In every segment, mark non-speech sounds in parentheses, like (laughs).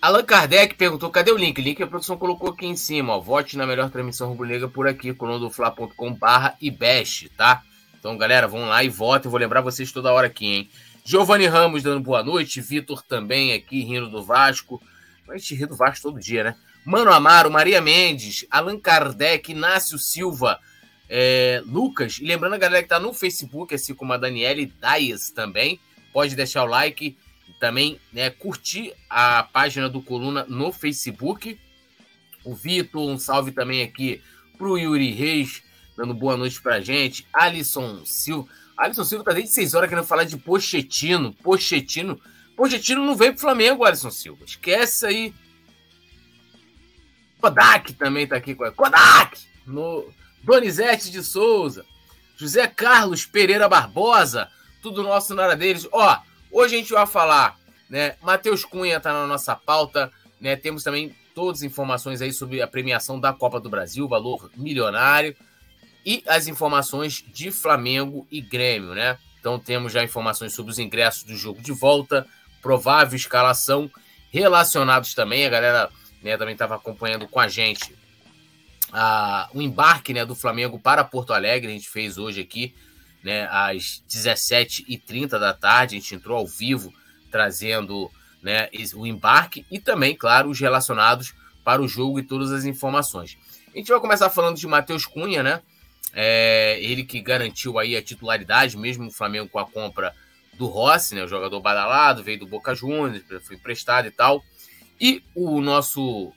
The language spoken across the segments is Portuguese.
Allan Kardec perguntou: cadê o link? Link a produção colocou aqui em cima. Ó. Vote na melhor transmissão rubro-negra por aqui, colunadofla.com/barra e best, tá? Então, galera, vão lá e votem. Vou lembrar vocês toda hora aqui, hein? Giovanni Ramos dando boa noite. Vitor também aqui rindo do Vasco. A gente ri do Vasco todo dia, né? Mano Amaro, Maria Mendes, Allan Kardec, Inácio Silva, é, Lucas. E lembrando a galera que tá no Facebook, assim como a Daniele Daias também. Pode deixar o like também né, curtir a página do Coluna no Facebook. O Vitor, um salve também aqui pro Yuri Reis, dando boa noite pra gente. Alisson Silva. Alisson Silva tá desde 6 horas querendo falar de Pochettino. Pochettino. Pochettino não veio pro Flamengo, Alisson Silva. Esquece aí. Kodak também tá aqui com a Kodak! No Donizete de Souza. José Carlos Pereira Barbosa. Tudo nosso na área deles. Ó, Hoje a gente vai falar, né? Matheus Cunha está na nossa pauta, né? Temos também todas as informações aí sobre a premiação da Copa do Brasil, valor milionário, e as informações de Flamengo e Grêmio, né? Então temos já informações sobre os ingressos do jogo de volta, provável escalação, relacionados também, a galera né, também estava acompanhando com a gente a, o embarque né, do Flamengo para Porto Alegre, a gente fez hoje aqui né, às 17h30 da tarde. A gente entrou ao vivo trazendo né, o embarque e também, claro, os relacionados para o jogo e todas as informações. A gente vai começar falando de Matheus Cunha, né? É, ele que garantiu aí a titularidade, mesmo o Flamengo com a compra do Rossi, né? O jogador badalado, veio do Boca Juniors, foi emprestado e tal. E o nosso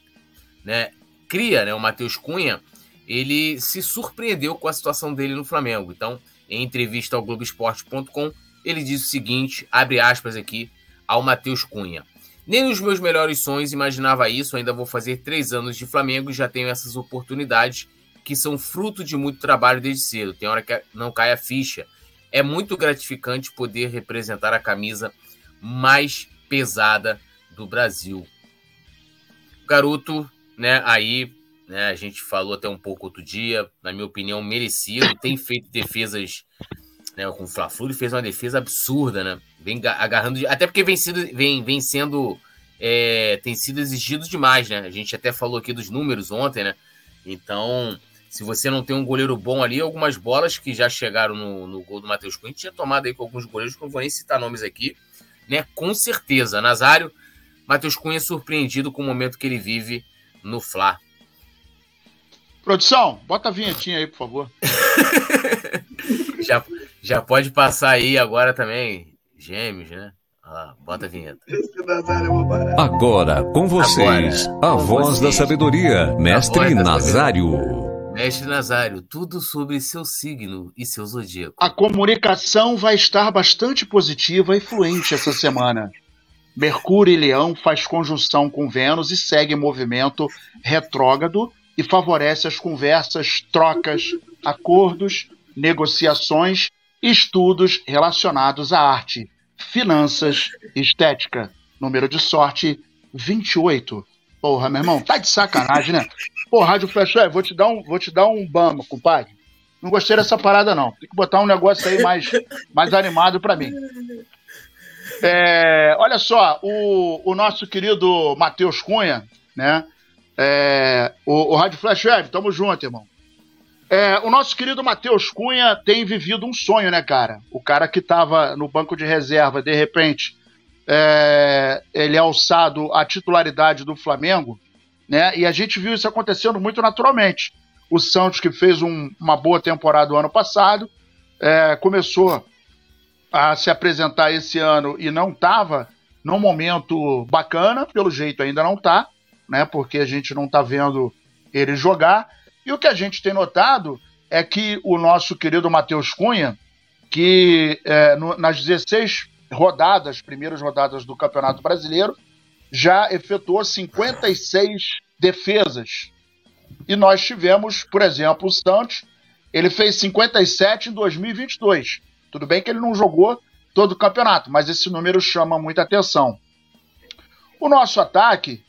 né, cria, né, o Matheus Cunha, ele se surpreendeu com a situação dele no Flamengo. Então, em entrevista ao Globoesporte.com, ele diz o seguinte: abre aspas aqui ao Matheus Cunha. Nem nos meus melhores sonhos imaginava isso, ainda vou fazer três anos de Flamengo e já tenho essas oportunidades que são fruto de muito trabalho desde cedo. Tem hora que não cai a ficha. É muito gratificante poder representar a camisa mais pesada do Brasil. O garoto, né, aí né? A gente falou até um pouco outro dia, na minha opinião, merecido. Tem feito defesas né, com o Fla-Flu, ele fez uma defesa absurda, né? Vem agarrando, até porque vem, sido, vem, vem sendo, é, tem sido exigido demais, né? A gente até falou aqui dos números ontem, né? Então, se você não tem um goleiro bom ali, algumas bolas que já chegaram no, no gol do Matheus Cunha, tinha tomado aí com alguns goleiros, que eu não vou nem citar nomes aqui, né? Com certeza, Nazário, Matheus Cunha é surpreendido com o momento que ele vive no Fla. Produção, bota a vinhetinha aí, por favor. (laughs) já, já pode passar aí agora também. Gêmeos, né? Ah, bota a vinheta. Agora, com vocês, agora, a com voz vocês, da sabedoria, Mestre Nazário. Mestre Nazário, tudo sobre seu signo e seu zodíaco. A comunicação vai estar bastante positiva e fluente essa semana. Mercúrio e Leão faz conjunção com Vênus e segue movimento retrógrado e favorece as conversas, trocas, acordos, negociações e estudos relacionados à arte, finanças e estética. Número de sorte 28. Porra, meu irmão, tá de sacanagem, né? Porra, Rádio Flash, vou te dar um, vou te dar um bama, compadre. Não gostei dessa parada, não. Tem que botar um negócio aí mais, mais animado para mim. É, olha só, o, o nosso querido Matheus Cunha, né? É, o, o Rádio Flash Web, tamo junto, irmão. É, o nosso querido Matheus Cunha tem vivido um sonho, né, cara? O cara que tava no banco de reserva, de repente, é, ele é alçado à titularidade do Flamengo, né? E a gente viu isso acontecendo muito naturalmente. O Santos, que fez um, uma boa temporada o ano passado, é, começou a se apresentar esse ano e não estava num momento bacana, pelo jeito ainda não está né? Porque a gente não está vendo ele jogar. E o que a gente tem notado é que o nosso querido Matheus Cunha, que é, no, nas 16 rodadas, primeiras rodadas do Campeonato Brasileiro, já efetuou 56 defesas. E nós tivemos, por exemplo, o Santos, ele fez 57 em 2022. Tudo bem que ele não jogou todo o campeonato, mas esse número chama muita atenção. O nosso ataque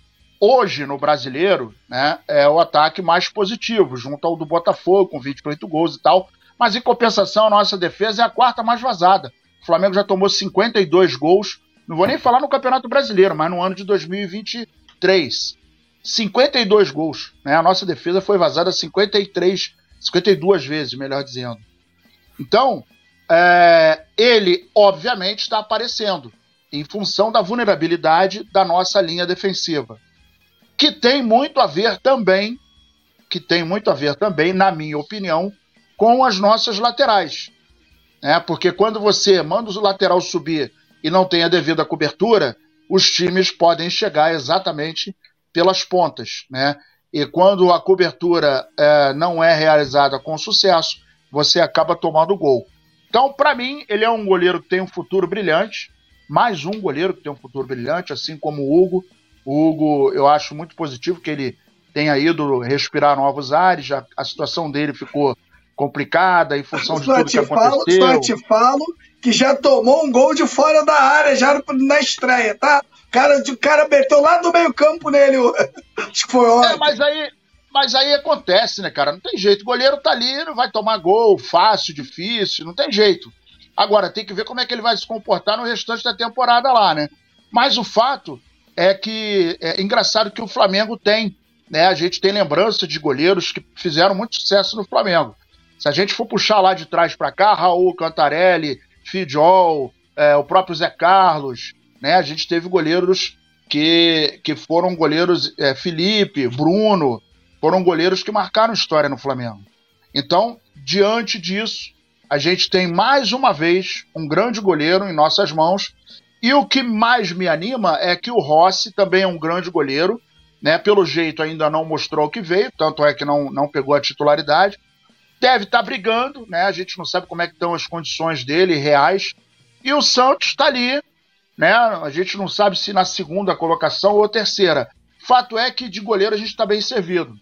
hoje no brasileiro, né, é o ataque mais positivo, junto ao do Botafogo, com 28 gols e tal. Mas em compensação, a nossa defesa é a quarta mais vazada. O Flamengo já tomou 52 gols. Não vou nem falar no Campeonato Brasileiro, mas no ano de 2020, 23, 52 gols. Né? A nossa defesa foi vazada 53, 52 vezes, melhor dizendo. Então, é, ele obviamente está aparecendo em função da vulnerabilidade da nossa linha defensiva, que tem muito a ver também, que tem muito a ver também, na minha opinião, com as nossas laterais. Né? Porque quando você manda o lateral subir e não tem a devida cobertura, os times podem chegar exatamente pelas pontas. Né? E quando a cobertura é, não é realizada com sucesso, você acaba tomando gol. Então, para mim, ele é um goleiro que tem um futuro brilhante. Mais um goleiro que tem um futuro brilhante, assim como o Hugo. O Hugo, eu acho muito positivo que ele tenha ido respirar novos ares. Já, a situação dele ficou complicada em função de tudo que falo, aconteceu. Só te falo que já tomou um gol de fora da área já na estreia, tá? cara, o cara meteu lá no meio campo nele. (laughs) Acho que foi ótimo. É, mas aí, mas aí acontece, né, cara? Não tem jeito. O goleiro tá ali, não vai tomar gol fácil, difícil, não tem jeito. Agora, tem que ver como é que ele vai se comportar no restante da temporada lá, né? Mas o fato é que é engraçado que o Flamengo tem, né? A gente tem lembrança de goleiros que fizeram muito sucesso no Flamengo. Se a gente for puxar lá de trás para cá, Raul, Cantarelli, Fidjol, é, o próprio Zé Carlos, né? A gente teve goleiros que, que foram goleiros, é, Felipe, Bruno, foram goleiros que marcaram história no Flamengo. Então, diante disso, a gente tem mais uma vez um grande goleiro em nossas mãos. E o que mais me anima é que o Rossi também é um grande goleiro, né? Pelo jeito ainda não mostrou o que veio, tanto é que não, não pegou a titularidade. Deve estar tá brigando, né? A gente não sabe como é que estão as condições dele reais. E o Santos está ali né? A gente não sabe se na segunda colocação ou terceira. Fato é que de goleiro a gente está bem servido.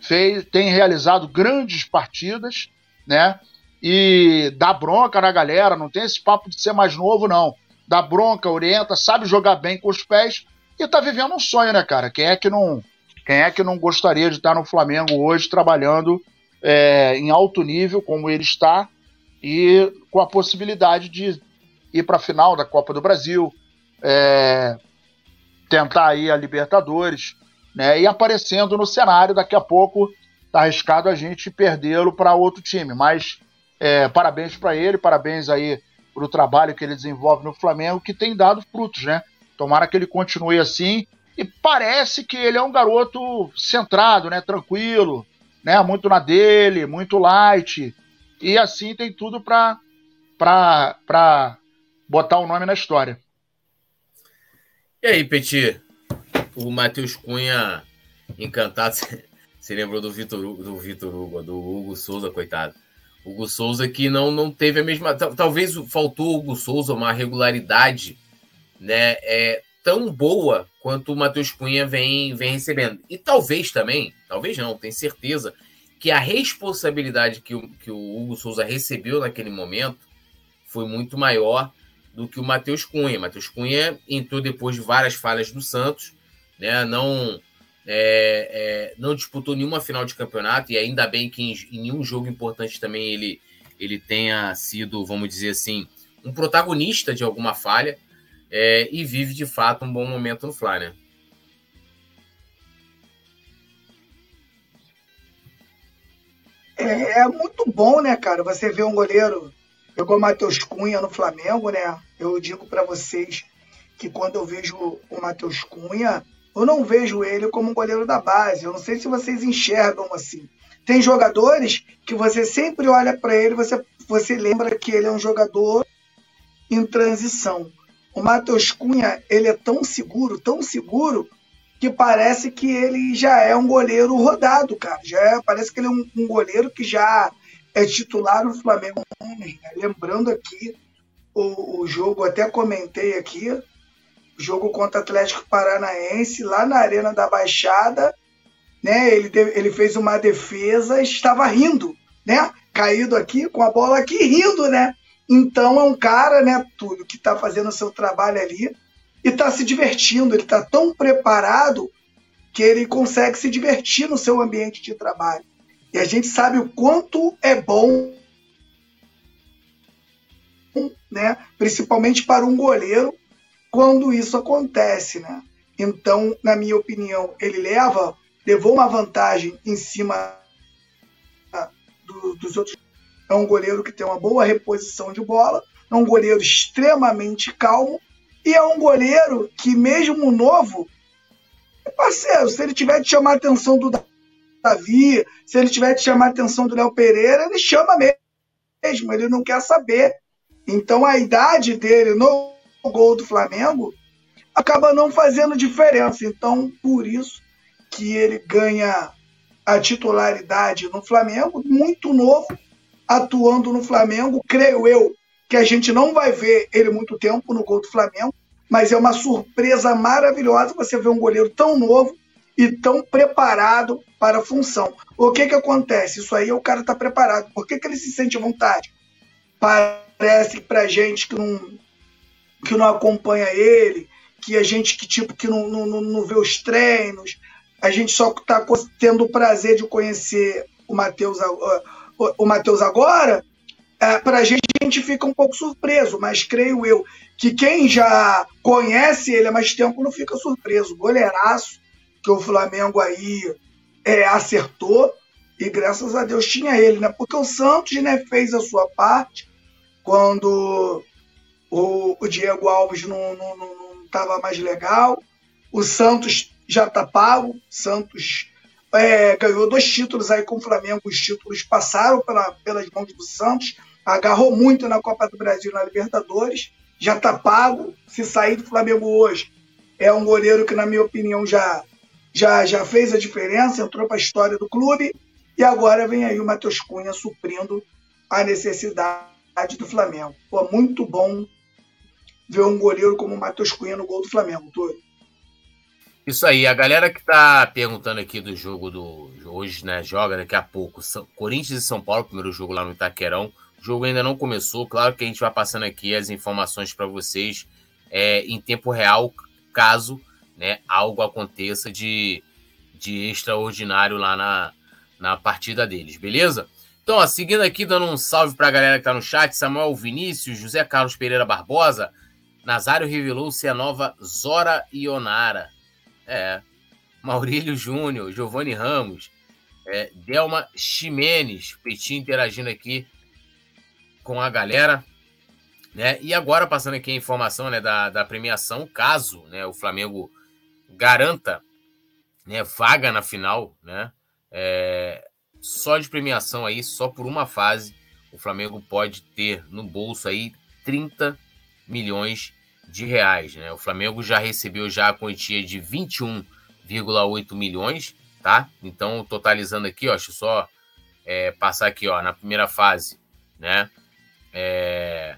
Fez, tem realizado grandes partidas, né? E dá bronca na galera, não tem esse papo de ser mais novo, não. Dá bronca, orienta, sabe jogar bem com os pés e tá vivendo um sonho, né, cara? Quem é que não, quem é que não gostaria de estar no Flamengo hoje trabalhando é, em alto nível como ele está e com a possibilidade de ir para a final da Copa do Brasil, é, tentar aí a Libertadores, né? E aparecendo no cenário, daqui a pouco tá arriscado a gente perdê-lo para outro time. Mas é, parabéns para ele, parabéns aí pro trabalho que ele desenvolve no Flamengo, que tem dado frutos, né? Tomara que ele continue assim. E parece que ele é um garoto centrado, né? Tranquilo, né? Muito na dele, muito light. E assim tem tudo para para botar o nome na história. E aí, Petit? O Matheus Cunha encantado. (laughs) Você lembrou do Vitor do Vitor Hugo, do Hugo Souza, coitado. Hugo Souza que não, não teve a mesma. Talvez faltou o Hugo Souza uma regularidade né, é, tão boa quanto o Matheus Cunha vem, vem recebendo. E talvez também, talvez não, tenho certeza, que a responsabilidade que o, que o Hugo Souza recebeu naquele momento foi muito maior do que o Matheus Cunha. Matheus Cunha entrou depois de várias falhas do Santos, né? Não é, é, não disputou nenhuma final de campeonato e ainda bem que em, em nenhum jogo importante também ele ele tenha sido, vamos dizer assim, um protagonista de alguma falha é, e vive de fato um bom momento no Fly, né? É, é muito bom, né, cara? Você vê um goleiro Pegou o Matheus Cunha no Flamengo, né? Eu digo para vocês que quando eu vejo o Matheus Cunha, eu não vejo ele como um goleiro da base. Eu não sei se vocês enxergam assim. Tem jogadores que você sempre olha para ele, você você lembra que ele é um jogador em transição. O Matheus Cunha, ele é tão seguro, tão seguro, que parece que ele já é um goleiro rodado, cara. Já é, parece que ele é um, um goleiro que já é titular no Flamengo. Lembrando aqui o, o jogo, até comentei aqui, jogo contra o Atlético Paranaense, lá na Arena da Baixada, né? Ele, ele fez uma defesa, estava rindo, né? Caído aqui, com a bola aqui, rindo, né? Então é um cara, né, Túlio, que está fazendo o seu trabalho ali e está se divertindo. Ele está tão preparado que ele consegue se divertir no seu ambiente de trabalho. E a gente sabe o quanto é bom, né? principalmente para um goleiro, quando isso acontece. Né? Então, na minha opinião, ele leva, levou uma vantagem em cima do, dos outros. É um goleiro que tem uma boa reposição de bola, é um goleiro extremamente calmo e é um goleiro que, mesmo novo, é parceiro. Se ele tiver de chamar a atenção do Davi, se ele tiver de chamar a atenção do Léo Pereira, ele chama mesmo, ele não quer saber. Então a idade dele no gol do Flamengo acaba não fazendo diferença. Então, por isso que ele ganha a titularidade no Flamengo, muito novo, atuando no Flamengo. Creio eu que a gente não vai ver ele muito tempo no gol do Flamengo, mas é uma surpresa maravilhosa você ver um goleiro tão novo e tão preparado para a função. O que que acontece? Isso aí o cara está preparado. Por que, que ele se sente à vontade? Parece para gente que não, que não acompanha ele, que a gente que tipo que não, não, não vê os treinos, a gente só está tendo o prazer de conhecer o Matheus o Matheus agora, é, para a gente a gente fica um pouco surpreso, mas creio eu que quem já conhece ele há mais tempo não fica surpreso. Goleiraço que o Flamengo aí é, acertou e graças a Deus tinha ele, né? Porque o Santos né, fez a sua parte quando o, o Diego Alves não estava mais legal. O Santos já está pago. Santos é, ganhou dois títulos aí com o Flamengo. Os títulos passaram pela, pelas mãos do Santos. Agarrou muito na Copa do Brasil na Libertadores. Já está pago. Se sair do Flamengo hoje, é um goleiro que, na minha opinião, já, já, já fez a diferença, entrou para a história do clube. E agora vem aí o Matheus Cunha suprindo a necessidade do Flamengo. Pô, muito bom ver um goleiro como o Matheus Cunha no gol do Flamengo, Túlio. Isso aí, a galera que tá perguntando aqui do jogo do hoje, né? Joga daqui a pouco. São, Corinthians e São Paulo, primeiro jogo lá no Itaquerão. O jogo ainda não começou. Claro que a gente vai passando aqui as informações para vocês é, em tempo real, caso né, algo aconteça de, de extraordinário lá na, na partida deles, beleza? Então, ó, seguindo aqui, dando um salve para a galera que tá no chat: Samuel Vinícius, José Carlos Pereira Barbosa. Nazário revelou-se a nova Zora Ionara. É. Maurílio Júnior, Giovanni Ramos, é, Delma Ximenes, Petinho interagindo aqui com a galera. Né? E agora, passando aqui a informação né, da, da premiação, caso né, o Flamengo garanta né, vaga na final, né? É, só de premiação aí, só por uma fase, o Flamengo pode ter no bolso aí 30 milhões de reais, né? O Flamengo já recebeu já a quantia de 21,8 milhões, tá? Então, totalizando aqui, ó, deixa eu só é, passar aqui, ó, na primeira fase, né? É,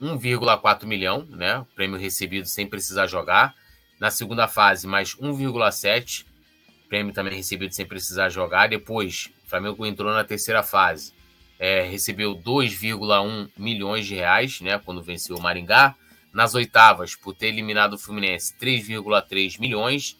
1,4 milhão, né? Prêmio recebido sem precisar jogar. Na segunda fase, mais 1,7 prêmio também recebido sem precisar jogar. Depois, o Flamengo entrou na terceira fase, é, recebeu 2,1 milhões de reais, né? Quando venceu o Maringá. Nas oitavas, por ter eliminado o Fluminense, 3,3 milhões.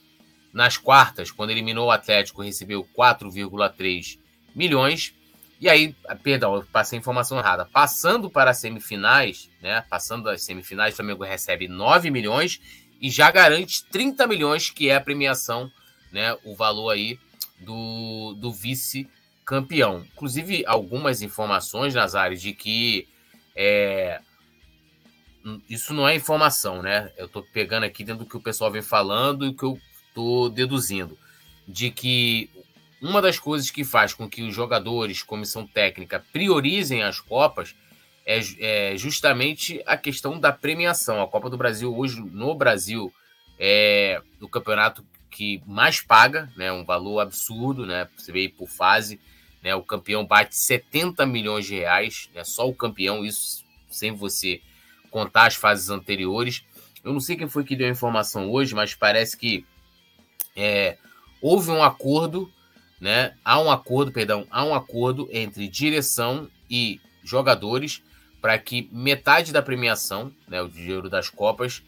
Nas quartas, quando eliminou o Atlético, recebeu 4,3 milhões. E aí, perdão, eu passei a informação errada. Passando para as semifinais, né? Passando das semifinais, o Flamengo recebe 9 milhões e já garante 30 milhões, que é a premiação, né? O valor aí do, do vice-campeão. Inclusive, algumas informações, nas áreas de que é, isso não é informação, né? Eu estou pegando aqui dentro do que o pessoal vem falando e o que eu estou deduzindo. De que uma das coisas que faz com que os jogadores, comissão técnica, priorizem as Copas é, é justamente a questão da premiação. A Copa do Brasil, hoje, no Brasil, é o campeonato que mais paga, né? Um valor absurdo, né? Você vê por fase, né? O campeão bate 70 milhões de reais, né? Só o campeão, isso sem você contar as fases anteriores. Eu não sei quem foi que deu a informação hoje, mas parece que é, houve um acordo, né? Há um acordo, perdão, há um acordo entre direção e jogadores para que metade da premiação, né, o dinheiro das copas,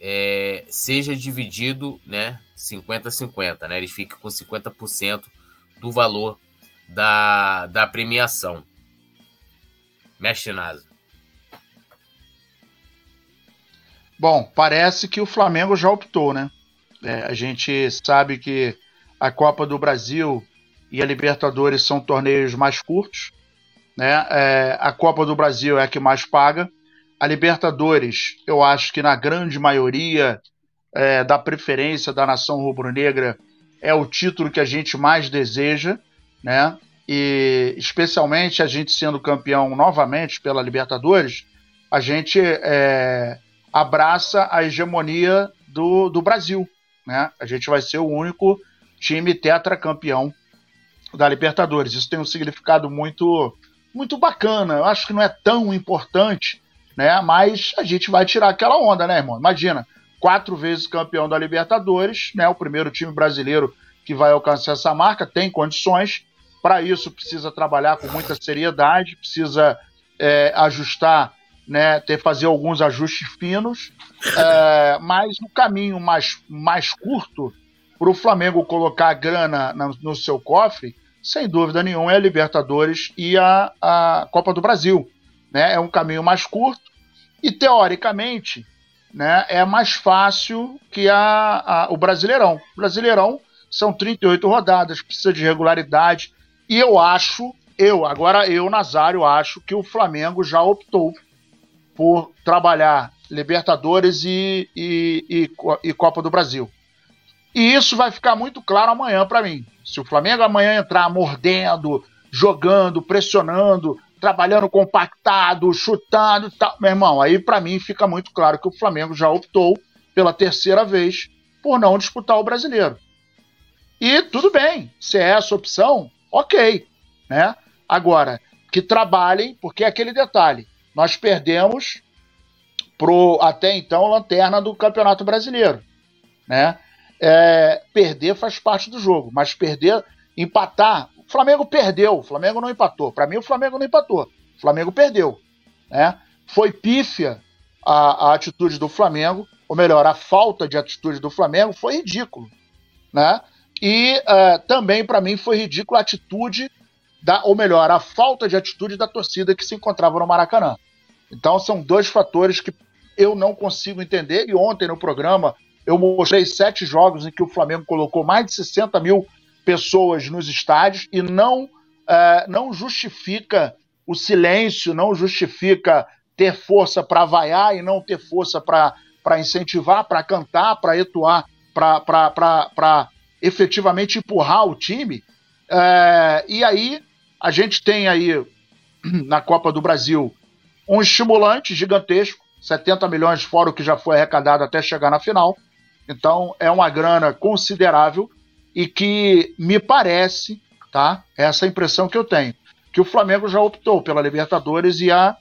é, seja dividido, né, 50-50, né? Eles fiquem com 50% do valor da, da premiação. Mestre Nasa. Bom, parece que o Flamengo já optou, né? É, a gente sabe que a Copa do Brasil e a Libertadores são torneios mais curtos. Né? É, a Copa do Brasil é a que mais paga. A Libertadores, eu acho que na grande maioria é, da preferência da nação rubro-negra é o título que a gente mais deseja, né? E especialmente a gente sendo campeão novamente pela Libertadores, a gente é, abraça a hegemonia do, do Brasil, né? A gente vai ser o único time tetracampeão da Libertadores. Isso tem um significado muito muito bacana. Eu acho que não é tão importante, né? Mas a gente vai tirar aquela onda, né, irmão? Imagina, quatro vezes campeão da Libertadores, né? O primeiro time brasileiro que vai alcançar essa marca tem condições. Para isso precisa trabalhar com muita seriedade, precisa é, ajustar, né? Ter fazer alguns ajustes finos, é, mas o caminho mais mais curto para o Flamengo colocar a grana no, no seu cofre, sem dúvida nenhuma, é a Libertadores e a, a Copa do Brasil. Né? É um caminho mais curto e, teoricamente, né, é mais fácil que a, a, o Brasileirão. O Brasileirão são 38 rodadas, precisa de regularidade. E eu acho, eu, agora eu, Nazário, acho que o Flamengo já optou por trabalhar Libertadores e, e, e, e Copa do Brasil. E isso vai ficar muito claro amanhã para mim. Se o Flamengo amanhã entrar mordendo, jogando, pressionando, trabalhando compactado, chutando e tal. Meu irmão, aí para mim fica muito claro que o Flamengo já optou pela terceira vez por não disputar o brasileiro. E tudo bem, se é essa opção, ok. Né? Agora, que trabalhem, porque é aquele detalhe: nós perdemos pro até então lanterna do Campeonato Brasileiro. Né? É, perder faz parte do jogo, mas perder, empatar, o Flamengo perdeu, o Flamengo não empatou. Para mim, o Flamengo não empatou. O Flamengo perdeu. Né? Foi pífia a, a, atitude do Flamengo, ou melhor, a falta de atitude do Flamengo foi ridículo. Né? E uh, também, para mim, foi ridícula a atitude, da, ou melhor, a falta de atitude da torcida que se encontrava no Maracanã. Então, são dois fatores que eu não consigo entender. E ontem no programa eu mostrei sete jogos em que o Flamengo colocou mais de 60 mil pessoas nos estádios e não, uh, não justifica o silêncio, não justifica ter força para vaiar e não ter força para incentivar, para cantar, para etuar, para efetivamente empurrar o time. Uh, e aí a gente tem aí (clears throat) na Copa do Brasil um estimulante gigantesco, 70 milhões fora o que já foi arrecadado até chegar na final. Então é uma grana considerável e que me parece, tá? Essa é impressão que eu tenho, que o Flamengo já optou pela Libertadores e a,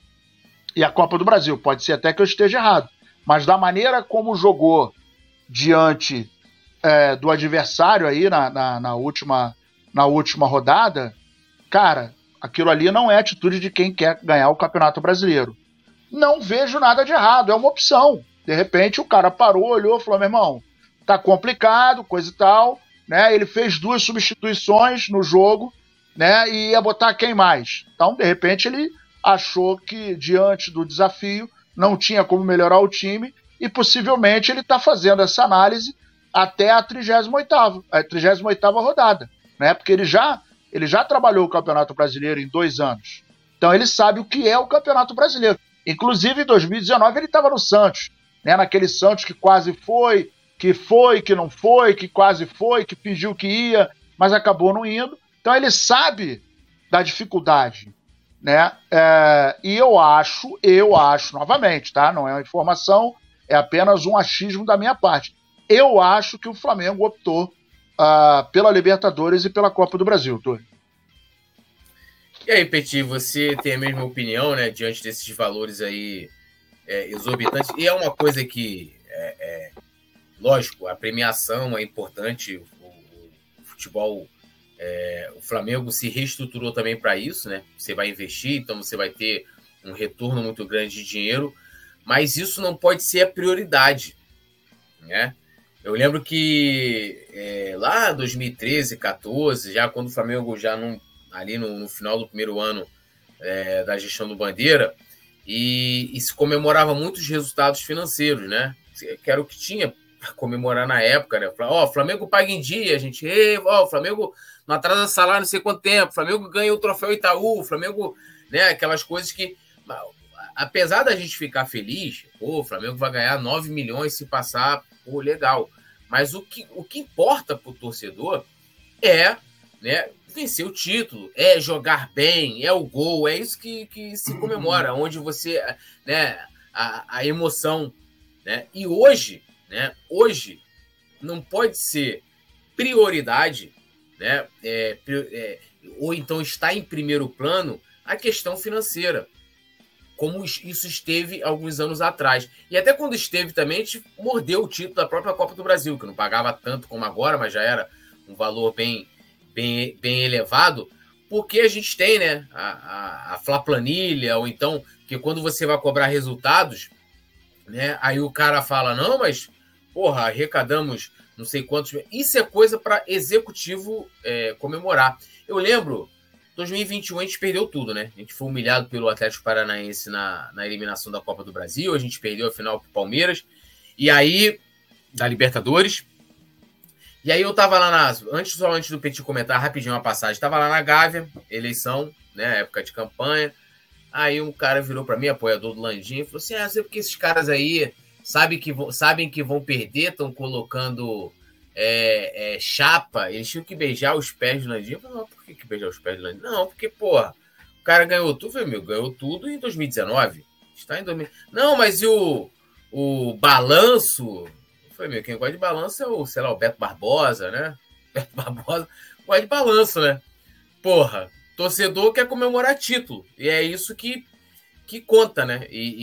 e a Copa do Brasil. Pode ser até que eu esteja errado, mas da maneira como jogou diante é, do adversário aí na, na, na, última, na última rodada, cara, aquilo ali não é atitude de quem quer ganhar o Campeonato Brasileiro. Não vejo nada de errado, é uma opção. De repente o cara parou, olhou, falou: meu irmão, tá complicado, coisa e tal né? Ele fez duas substituições no jogo, né? E ia botar quem mais? Então, de repente, ele achou que diante do desafio não tinha como melhorar o time e possivelmente ele está fazendo essa análise até a 38ª, a 38 rodada, né? Porque ele já ele já trabalhou o Campeonato Brasileiro em dois anos. Então ele sabe o que é o Campeonato Brasileiro. Inclusive em 2019 ele estava no Santos, né? Naquele Santos que quase foi, que foi, que não foi, que quase foi, que fingiu que ia, mas acabou não indo. Então ele sabe da dificuldade, né? É, e eu acho, eu acho, novamente, tá? Não é uma informação, é apenas um achismo da minha parte. Eu acho que o Flamengo optou pela Libertadores e pela Copa do Brasil, Túlio. E aí, Petit, você tem a mesma opinião, né, diante desses valores aí é, exorbitantes? E é uma coisa que é, é Lógico, a premiação é importante, o, o futebol, é, o Flamengo se reestruturou também para isso, né? Você vai investir, então você vai ter um retorno muito grande de dinheiro, mas isso não pode ser a prioridade, né? Eu lembro que é, lá 2013, 14, já quando o Flamengo já não, ali no, no final do primeiro ano é, da gestão do Bandeira, e, e, se comemorava muitos resultados financeiros, né? Que era o que tinha comemorar na época, né? Ó, oh, Flamengo paga em dia, a gente, ó, oh, Flamengo não atrasa salário não sei quanto tempo, Flamengo ganha o troféu Itaú, Flamengo, né? Aquelas coisas que, apesar da gente ficar feliz, o Flamengo vai ganhar 9 milhões se passar, pô, legal. Mas o que, o que importa pro torcedor é, né, vencer o título, é jogar bem, é o gol, é isso que, que se comemora, onde você, né, a, a emoção, né? E hoje, né, hoje não pode ser prioridade, né, é, é, ou então está em primeiro plano a questão financeira, como isso esteve alguns anos atrás. E até quando esteve também, a gente mordeu o título da própria Copa do Brasil, que não pagava tanto como agora, mas já era um valor bem bem, bem elevado, porque a gente tem, né, a, a, a Fla Planilha, ou então que quando você vai cobrar resultados, né, aí o cara fala, não, mas, porra, arrecadamos não sei quantos. Isso é coisa para executivo é, comemorar. Eu lembro, 2021 a gente perdeu tudo, né? A gente foi humilhado pelo Atlético Paranaense na, na eliminação da Copa do Brasil, a gente perdeu a final pro Palmeiras, e aí, da Libertadores, e aí eu tava lá na. Antes, só antes do Petit comentar rapidinho uma passagem, tava lá na Gávea, eleição, né? Época de campanha. Aí um cara virou para mim, apoiador do Landim, e falou assim: Ah, sei porque esses caras aí sabe que sabem que vão perder, estão colocando é, é, chapa, eles tinham que beijar os pés do falei, não, por que, que beijar os pés do Landim? Não, porque, porra, o cara ganhou tudo, meu amigo, ganhou tudo em 2019. Está em 2000. Não, mas e o, o balanço foi meu, quem gosta de balanço é o, sei lá, o Beto Barbosa, né? (laughs) Beto Barbosa gosta de balanço, né? Porra, torcedor quer comemorar título. E é isso que, que conta, né? E,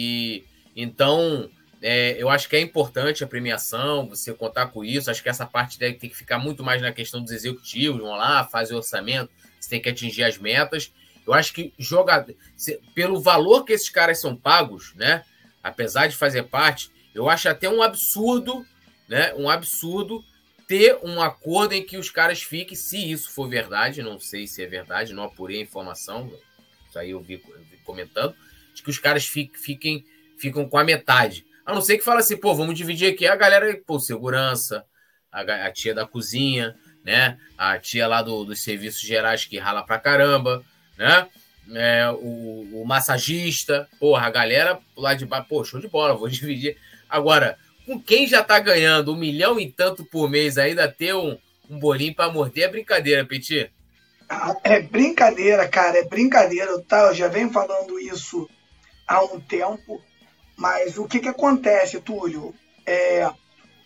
e então, é, eu acho que é importante a premiação, você contar com isso. Acho que essa parte deve ter que ficar muito mais na questão dos executivos. Vão lá, fazem o orçamento, você tem que atingir as metas. Eu acho que jogador, pelo valor que esses caras são pagos, né? Apesar de fazer parte, eu acho até um absurdo né? Um absurdo ter um acordo em que os caras fiquem, se isso for verdade, não sei se é verdade, não apurei a informação, isso aí eu vi, eu vi comentando, de que os caras fiquem, fiquem, ficam com a metade. A não ser que fala assim, pô, vamos dividir aqui a galera, pô, segurança, a, a tia da cozinha, né? A tia lá do, dos serviços gerais que rala pra caramba, né? É, o, o massagista, porra, a galera lá de baixo, pô, show de bola, vou (laughs) dividir. Agora, com quem já tá ganhando um milhão e tanto por mês, ainda ter um, um bolinho para morder é brincadeira, Petit. É brincadeira, cara, é brincadeira. Tá? Eu já venho falando isso há um tempo, mas o que, que acontece, Túlio? É,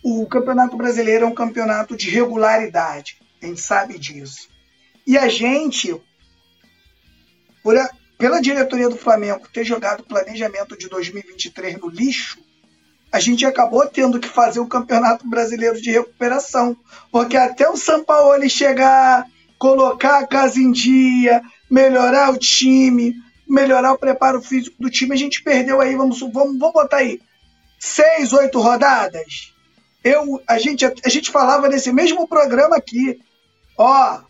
o Campeonato Brasileiro é um campeonato de regularidade, a gente sabe disso. E a gente, a, pela diretoria do Flamengo ter jogado o planejamento de 2023 no lixo, a gente acabou tendo que fazer o Campeonato Brasileiro de Recuperação. Porque até o São Paulo chegar, colocar a casa em dia, melhorar o time, melhorar o preparo físico do time, a gente perdeu aí, vamos, vamos, vamos botar aí, seis, oito rodadas. Eu, a, gente, a gente falava nesse mesmo programa aqui. Ó,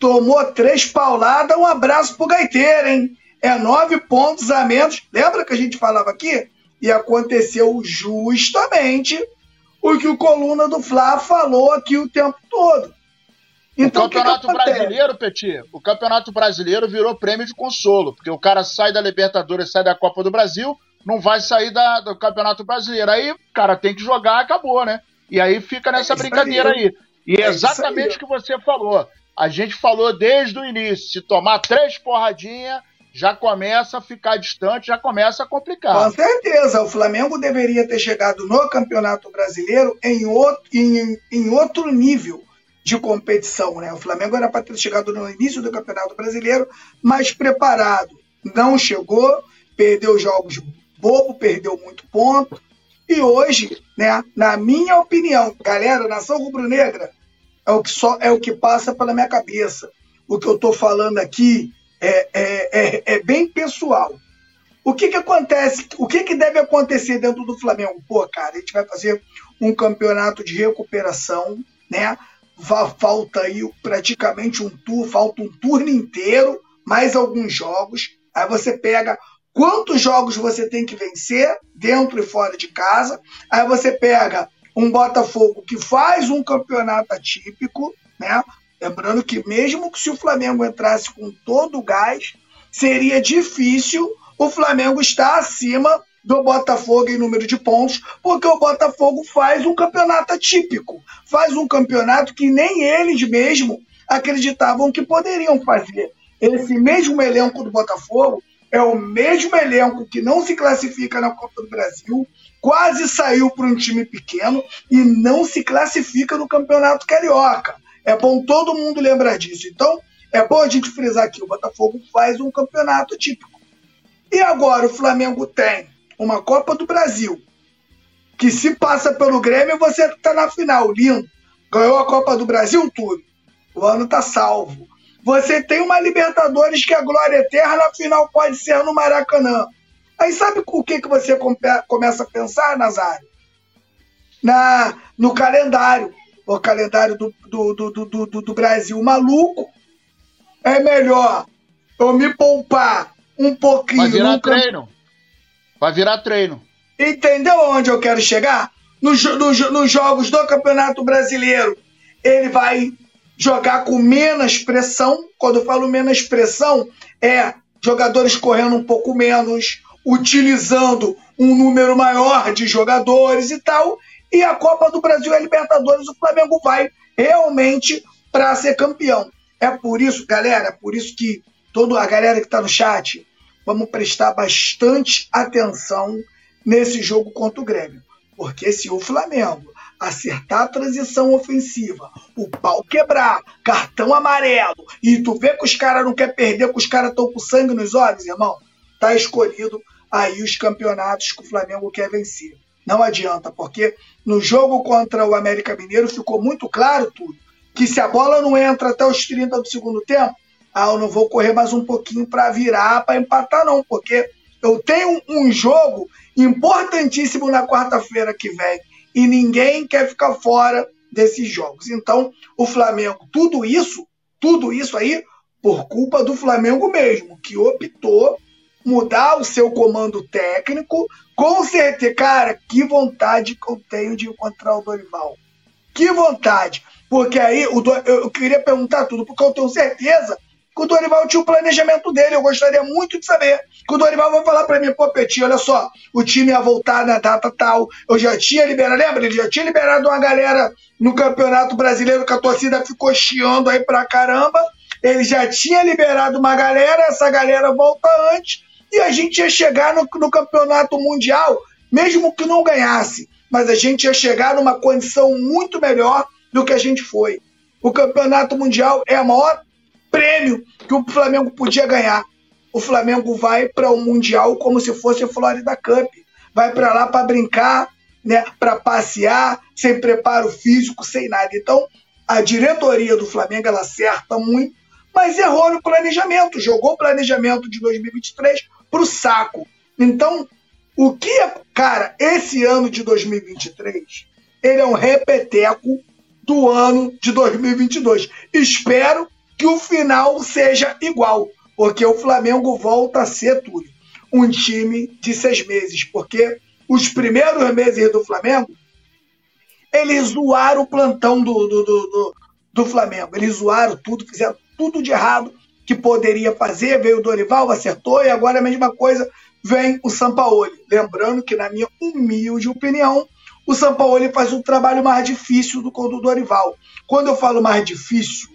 tomou três pauladas, um abraço pro gaiteiro, hein? É nove pontos a menos. Lembra que a gente falava aqui? E aconteceu justamente o que o Coluna do Fla falou aqui o tempo todo. Então, o Campeonato que que Brasileiro, Petit, o Campeonato Brasileiro virou prêmio de consolo, porque o cara sai da Libertadores, sai da Copa do Brasil, não vai sair da, do Campeonato Brasileiro. Aí o cara tem que jogar, acabou, né? E aí fica nessa é brincadeira aí. aí. E é exatamente o que você falou. A gente falou desde o início: se tomar três porradinhas, já começa a ficar distante, já começa a complicar. Com certeza, o Flamengo deveria ter chegado no Campeonato Brasileiro em outro, em, em outro nível de competição. Né? O Flamengo era para ter chegado no início do Campeonato Brasileiro mais preparado. Não chegou, perdeu jogos bobo, perdeu muito ponto. E hoje, né, na minha opinião, galera, nação rubro-negra é o que só é o que passa pela minha cabeça. O que eu estou falando aqui é, é, é, é, bem pessoal. O que, que acontece? O que, que deve acontecer dentro do Flamengo? Pô, cara, a gente vai fazer um campeonato de recuperação, né? Falta aí praticamente um tour, falta um turno inteiro, mais alguns jogos. Aí você pega quantos jogos você tem que vencer dentro e fora de casa. Aí você pega um Botafogo que faz um campeonato atípico, né? Lembrando que mesmo que se o Flamengo entrasse com todo o gás, seria difícil o Flamengo estar acima do Botafogo em número de pontos, porque o Botafogo faz um campeonato atípico, faz um campeonato que nem eles mesmo acreditavam que poderiam fazer. Esse mesmo elenco do Botafogo é o mesmo elenco que não se classifica na Copa do Brasil, quase saiu para um time pequeno e não se classifica no Campeonato Carioca. É bom todo mundo lembrar disso. Então, é bom a gente frisar que o Botafogo faz um campeonato típico. E agora o Flamengo tem uma Copa do Brasil, que se passa pelo Grêmio, você está na final, lindo. Ganhou a Copa do Brasil, tudo. O ano está salvo. Você tem uma Libertadores que a glória eterna, a final pode ser no Maracanã. Aí sabe o que, que você começa a pensar, Nazário? Na, no calendário. O calendário do, do, do, do, do, Brasil maluco. É melhor eu me poupar um pouquinho. Vai virar treino. Vai virar treino. Entendeu onde eu quero chegar? Nos, jogos do Campeonato Brasileiro, ele vai jogar com menos pressão. Quando eu falo menos pressão, é jogadores correndo um pouco menos, utilizando um número maior de jogadores e tal. E a Copa do Brasil e Libertadores, o Flamengo vai realmente para ser campeão. É por isso, galera, por isso que toda a galera que está no chat, vamos prestar bastante atenção nesse jogo contra o Grêmio. Porque se o Flamengo acertar a transição ofensiva, o pau quebrar, cartão amarelo, e tu vê que os caras não querem perder, que os caras estão com sangue nos olhos, irmão, tá escolhido aí os campeonatos que o Flamengo quer vencer. Não adianta, porque no jogo contra o América Mineiro ficou muito claro tudo, que se a bola não entra até os 30 do segundo tempo, ah, eu não vou correr mais um pouquinho para virar, para empatar, não, porque eu tenho um jogo importantíssimo na quarta-feira que vem e ninguém quer ficar fora desses jogos. Então, o Flamengo, tudo isso, tudo isso aí, por culpa do Flamengo mesmo, que optou mudar o seu comando técnico. Com certeza, cara, que vontade que eu tenho de encontrar o Dorival. Que vontade. Porque aí eu queria perguntar tudo, porque eu tenho certeza que o Dorival tinha o planejamento dele. Eu gostaria muito de saber. Que o Dorival vai falar para mim, pô, Petit, olha só, o time ia voltar na data tal. Eu já tinha liberado, lembra? Ele já tinha liberado uma galera no Campeonato Brasileiro que a torcida ficou chiando aí pra caramba. Ele já tinha liberado uma galera, essa galera volta antes. E a gente ia chegar no, no Campeonato Mundial, mesmo que não ganhasse. Mas a gente ia chegar numa condição muito melhor do que a gente foi. O Campeonato Mundial é a maior prêmio que o Flamengo podia ganhar. O Flamengo vai para o Mundial como se fosse a Florida Cup. Vai para lá para brincar, né, para passear, sem preparo físico, sem nada. Então, a diretoria do Flamengo ela acerta muito, mas errou no planejamento, jogou o planejamento de 2023 para o saco. Então, o que é, cara, esse ano de 2023, ele é um repeteco do ano de 2022. Espero que o final seja igual, porque o Flamengo volta a ser tudo. Um time de seis meses, porque os primeiros meses do Flamengo, eles zoaram o plantão do, do, do, do, Flamengo. Eles zoaram tudo, fizeram tudo de errado que poderia fazer. Veio o Dorival, acertou, e agora a mesma coisa vem o Sampaoli. Lembrando que, na minha humilde opinião, o Sampaoli faz um trabalho mais difícil do que o do Dorival. Quando eu falo mais difícil,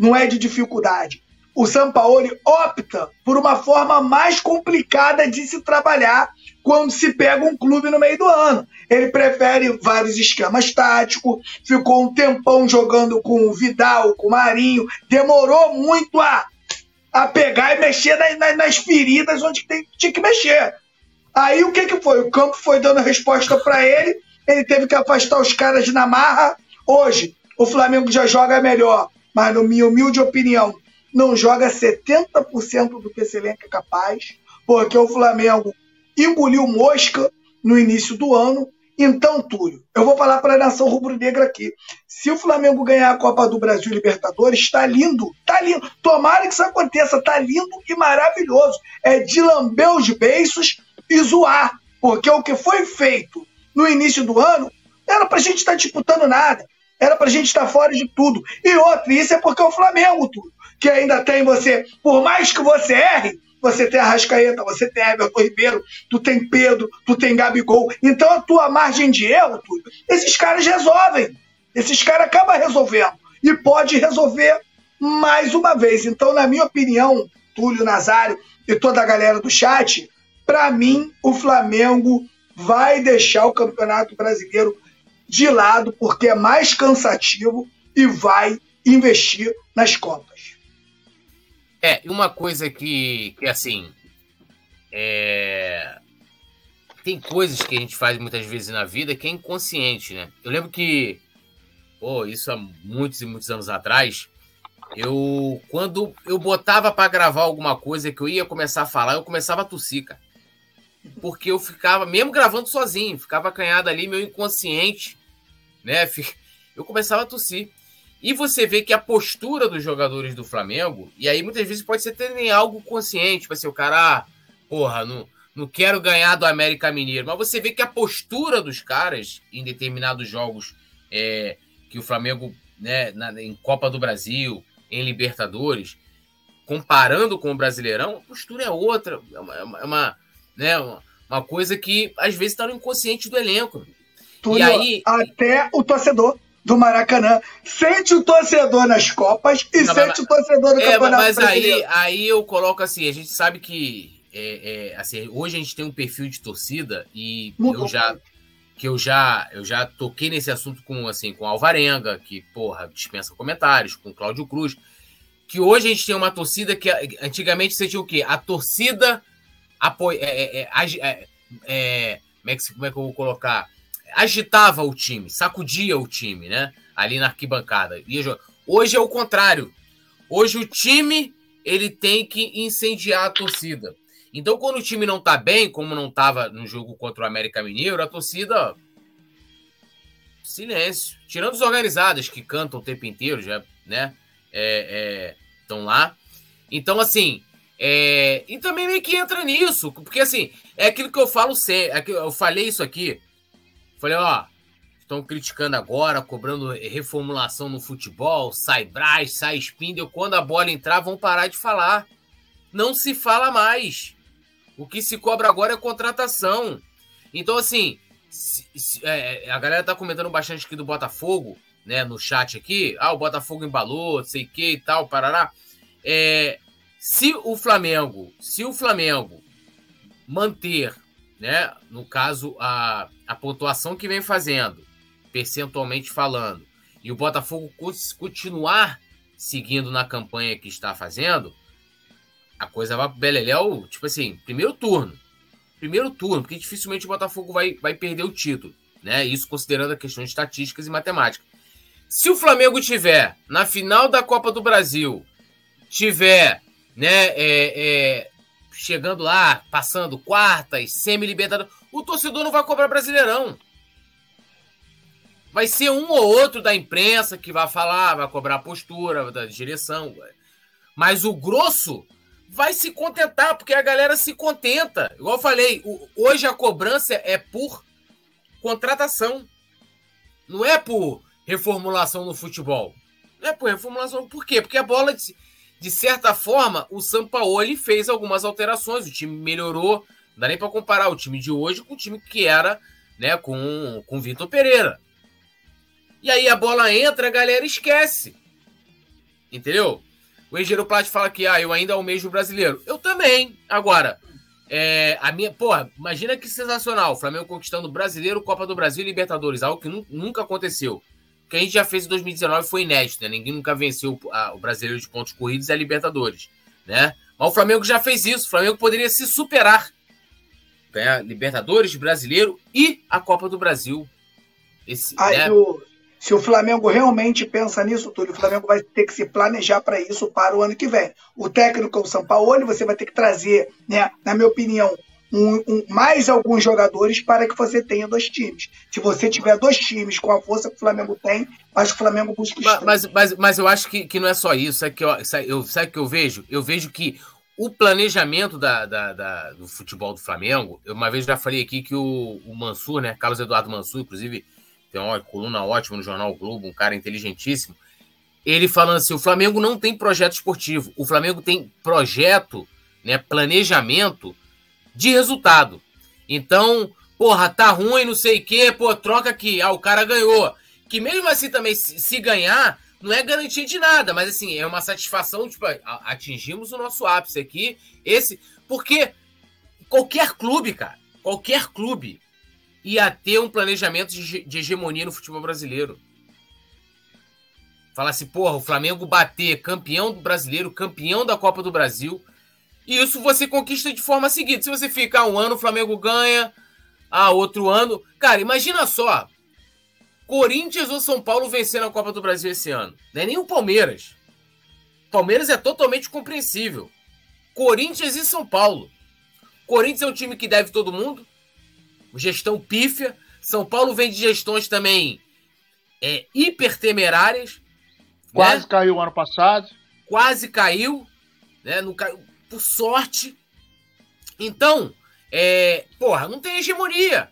não é de dificuldade. O Sampaoli opta por uma forma mais complicada de se trabalhar quando se pega um clube no meio do ano. Ele prefere vários esquemas táticos, ficou um tempão jogando com o Vidal, com o Marinho, demorou muito a, a pegar e mexer nas, nas feridas onde tem, tinha que mexer. Aí o que, que foi? O campo foi dando resposta para ele, ele teve que afastar os caras na marra. Hoje, o Flamengo já joga melhor mas, na minha humilde opinião, não joga 70% do que esse elenco é capaz, porque o Flamengo engoliu mosca no início do ano. Então, Túlio, eu vou falar para a nação rubro-negra aqui. Se o Flamengo ganhar a Copa do Brasil Libertadores, está lindo, está lindo. Tomara que isso aconteça, está lindo e maravilhoso. É de lamber os beiços e zoar, porque o que foi feito no início do ano Era pra gente estar tá disputando nada. Era pra gente estar fora de tudo. E outro, isso é porque é o Flamengo, tudo. Que ainda tem você, por mais que você erre, você tem Arrascaeta, você tem Everton Ribeiro, tu tem Pedro, tu tem Gabigol. Então a tua margem de erro, tudo, esses caras resolvem. Esses caras acabam resolvendo. E pode resolver mais uma vez. Então, na minha opinião, Túlio Nazário e toda a galera do chat, para mim, o Flamengo vai deixar o Campeonato Brasileiro de lado porque é mais cansativo e vai investir nas Copas. É, uma coisa que, que assim, é... tem coisas que a gente faz muitas vezes na vida que é inconsciente, né? Eu lembro que, pô, isso há muitos e muitos anos atrás, eu, quando eu botava para gravar alguma coisa que eu ia começar a falar, eu começava a tossir, cara. Porque eu ficava, mesmo gravando sozinho, ficava acanhado ali, meu inconsciente, né? Eu começava a tossir. E você vê que a postura dos jogadores do Flamengo, e aí muitas vezes pode ser nem algo consciente, vai ser o cara, ah, porra, não, não quero ganhar do América Mineiro. Mas você vê que a postura dos caras em determinados jogos é, que o Flamengo, né, na, em Copa do Brasil, em Libertadores, comparando com o Brasileirão, a postura é outra. É uma, é uma né, uma, uma, coisa que às vezes está no inconsciente do elenco. Túlio, e aí, até o torcedor do Maracanã sente o torcedor nas Copas e não, sente mas, o torcedor do é, Campeonato Mas aí, aí eu coloco assim, a gente sabe que é, é, assim, hoje a gente tem um perfil de torcida e Mudou. eu já que eu já eu já toquei nesse assunto com assim com Alvarenga, que porra, dispensa comentários, com Cláudio Cruz, que hoje a gente tem uma torcida que antigamente você tinha o quê? A torcida apoia é, é, é, é, é como é que eu vou colocar? Agitava o time, sacudia o time, né? Ali na arquibancada. Hoje é o contrário. Hoje o time ele tem que incendiar a torcida. Então, quando o time não tá bem, como não tava no jogo contra o América Mineiro, a torcida. Silêncio. Tirando os organizados que cantam o tempo inteiro, já, né? Estão é, é, lá. Então, assim. É, e também meio que entra nisso, porque assim, é aquilo que eu falo sempre. É eu falei isso aqui. Falei, ó, estão criticando agora, cobrando reformulação no futebol, sai Braz, sai Spindle. Quando a bola entrar, vão parar de falar. Não se fala mais. O que se cobra agora é contratação. Então, assim, se, se, é, a galera tá comentando bastante aqui do Botafogo, né, no chat aqui. Ah, o Botafogo embalou, sei que e tal, parará. É, se o Flamengo, se o Flamengo manter, né, no caso, a, a pontuação que vem fazendo, percentualmente falando, e o Botafogo continuar seguindo na campanha que está fazendo, a coisa vai pro Beleléu, tipo assim, primeiro turno. Primeiro turno, porque dificilmente o Botafogo vai, vai perder o título, né? Isso considerando a questão de estatísticas e matemática. Se o Flamengo tiver na final da Copa do Brasil, tiver, né, é, é, chegando lá, passando quartas, semi-libertadores, o torcedor não vai cobrar Brasileirão. Vai ser um ou outro da imprensa que vai falar, vai cobrar a postura da direção. Mas o grosso vai se contentar, porque a galera se contenta. Igual eu falei, hoje a cobrança é por contratação. Não é por reformulação no futebol. Não é por reformulação. Por quê? Porque a bola, de, certa forma, o Sampaoli fez algumas alterações. O time melhorou. Não dá nem para comparar o time de hoje com o time que era né, com o Vitor Pereira. E aí a bola entra, a galera esquece. Entendeu? O Engenheiro Plat fala que ah, eu ainda almejo o brasileiro. Eu também. Agora, é, a minha. Porra, imagina que sensacional. O Flamengo conquistando o brasileiro, Copa do Brasil e Libertadores. Algo que nu nunca aconteceu. Que a gente já fez em 2019 foi inédito, né? Ninguém nunca venceu a, o brasileiro de pontos corridos e a Libertadores, né? Mas o Flamengo já fez isso. O Flamengo poderia se superar. Ganhar Libertadores, Brasileiro e a Copa do Brasil. Esse, Aí, né? o, se o Flamengo realmente pensa nisso tudo, o Flamengo vai ter que se planejar para isso para o ano que vem. O técnico é o São Paulo, você vai ter que trazer, né, na minha opinião, um, um, mais alguns jogadores para que você tenha dois times. Se você tiver dois times com a força que o Flamengo tem, acho que o Flamengo busca mas, mas, mas, mas, eu acho que, que não é só isso. Sabe que eu, eu, sabe que eu vejo? Eu vejo que o planejamento da, da, da, do futebol do Flamengo, eu uma vez já falei aqui que o, o Mansur, né, Carlos Eduardo Mansur, inclusive tem uma coluna ótima no Jornal Globo, um cara inteligentíssimo. Ele falando assim: o Flamengo não tem projeto esportivo, o Flamengo tem projeto, né, planejamento de resultado. Então, porra, tá ruim, não sei o quê, pô, troca aqui, ah, o cara ganhou. Que mesmo assim também, se, ganhar, não é garantia de nada, mas assim, é uma satisfação, tipo, atingimos o nosso ápice aqui, esse, porque qualquer clube, cara, qualquer clube ia ter um planejamento de, de hegemonia no futebol brasileiro. Falar assim, porra, o Flamengo bater campeão do brasileiro, campeão da Copa do Brasil, e isso você conquista de forma seguinte. Se você ficar um ano, o Flamengo ganha, ah, outro ano. Cara, imagina só. Corinthians ou São Paulo vencendo a Copa do Brasil esse ano. Não é nem o Palmeiras. Palmeiras é totalmente compreensível. Corinthians e São Paulo. Corinthians é um time que deve todo mundo. Gestão pífia. São Paulo vem de gestões também é, hiper temerárias. Quase né? caiu ano passado. Quase caiu. Né? Não caiu por sorte. Então, é, porra, não tem hegemonia.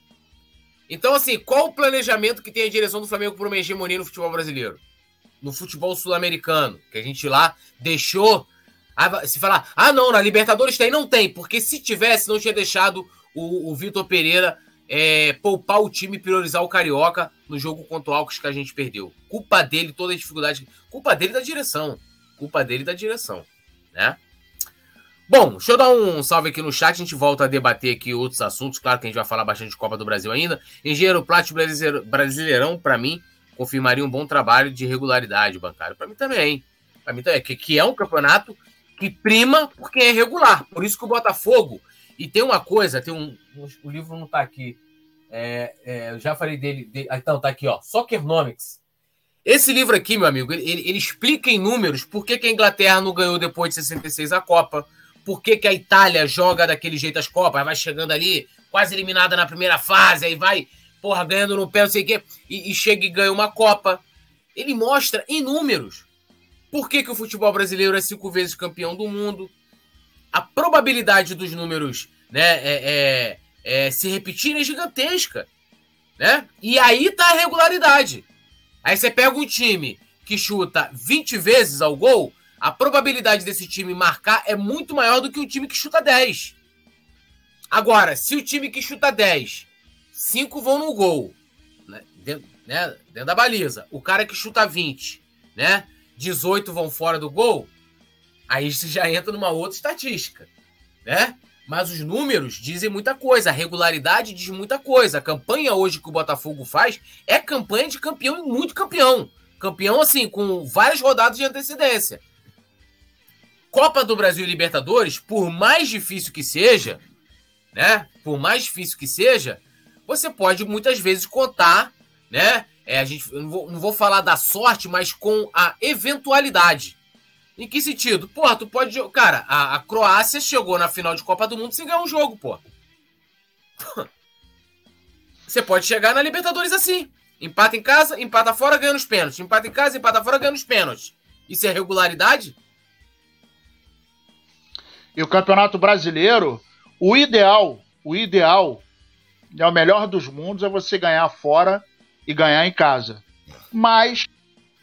Então, assim, qual o planejamento que tem a direção do Flamengo para uma hegemonia no futebol brasileiro? No futebol sul-americano, que a gente lá deixou. Se falar, ah, não, na Libertadores tem, não tem, porque se tivesse, não tinha deixado o, o Vitor Pereira é, poupar o time e priorizar o Carioca no jogo contra o Alcos que a gente perdeu. Culpa dele, toda a dificuldade. Culpa dele da direção. Culpa dele da direção, né? Bom, deixa eu dar um salve aqui no chat, a gente volta a debater aqui outros assuntos, claro que a gente vai falar bastante de Copa do Brasil ainda. Engenheiro Plat Brasileirão, para mim, confirmaria um bom trabalho de regularidade bancária. Para mim também, para mim também, que, que é um campeonato que prima porque é regular. Por isso que o Botafogo, e tem uma coisa, tem um, o livro não tá aqui, é, é, eu já falei dele, dele, ah, então tá aqui, ó, Soccernomics. Esse livro aqui, meu amigo, ele, ele explica em números por que, que a Inglaterra não ganhou depois de 66 a Copa, por que, que a Itália joga daquele jeito as Copas, vai chegando ali, quase eliminada na primeira fase, aí vai, porra, ganhando no pé, não sei o quê, e, e chega e ganha uma Copa. Ele mostra em números por que, que o futebol brasileiro é cinco vezes campeão do mundo. A probabilidade dos números né, é, é, é, se repetirem é gigantesca. Né? E aí tá a regularidade. Aí você pega um time que chuta 20 vezes ao gol, a probabilidade desse time marcar é muito maior do que o time que chuta 10. Agora, se o time que chuta 10, 5 vão no gol, né? Dentro, né? Dentro da baliza. O cara que chuta 20, né? 18 vão fora do gol, aí você já entra numa outra estatística, né? Mas os números dizem muita coisa, a regularidade diz muita coisa. A campanha hoje que o Botafogo faz é campanha de campeão e muito campeão. Campeão, assim, com várias rodadas de antecedência. Copa do Brasil e Libertadores, por mais difícil que seja, né? Por mais difícil que seja, você pode muitas vezes contar, né? É, a gente, não vou, não vou falar da sorte, mas com a eventualidade. Em que sentido? Porra, tu pode. Cara, a, a Croácia chegou na final de Copa do Mundo sem ganhar um jogo, pô. (laughs) Você pode chegar na Libertadores assim. Empata em casa, empata fora, ganha nos pênaltis. Empata em casa, empata fora, ganha nos pênaltis. Isso é regularidade? E o Campeonato Brasileiro, o ideal, o ideal, é o melhor dos mundos é você ganhar fora e ganhar em casa. Mas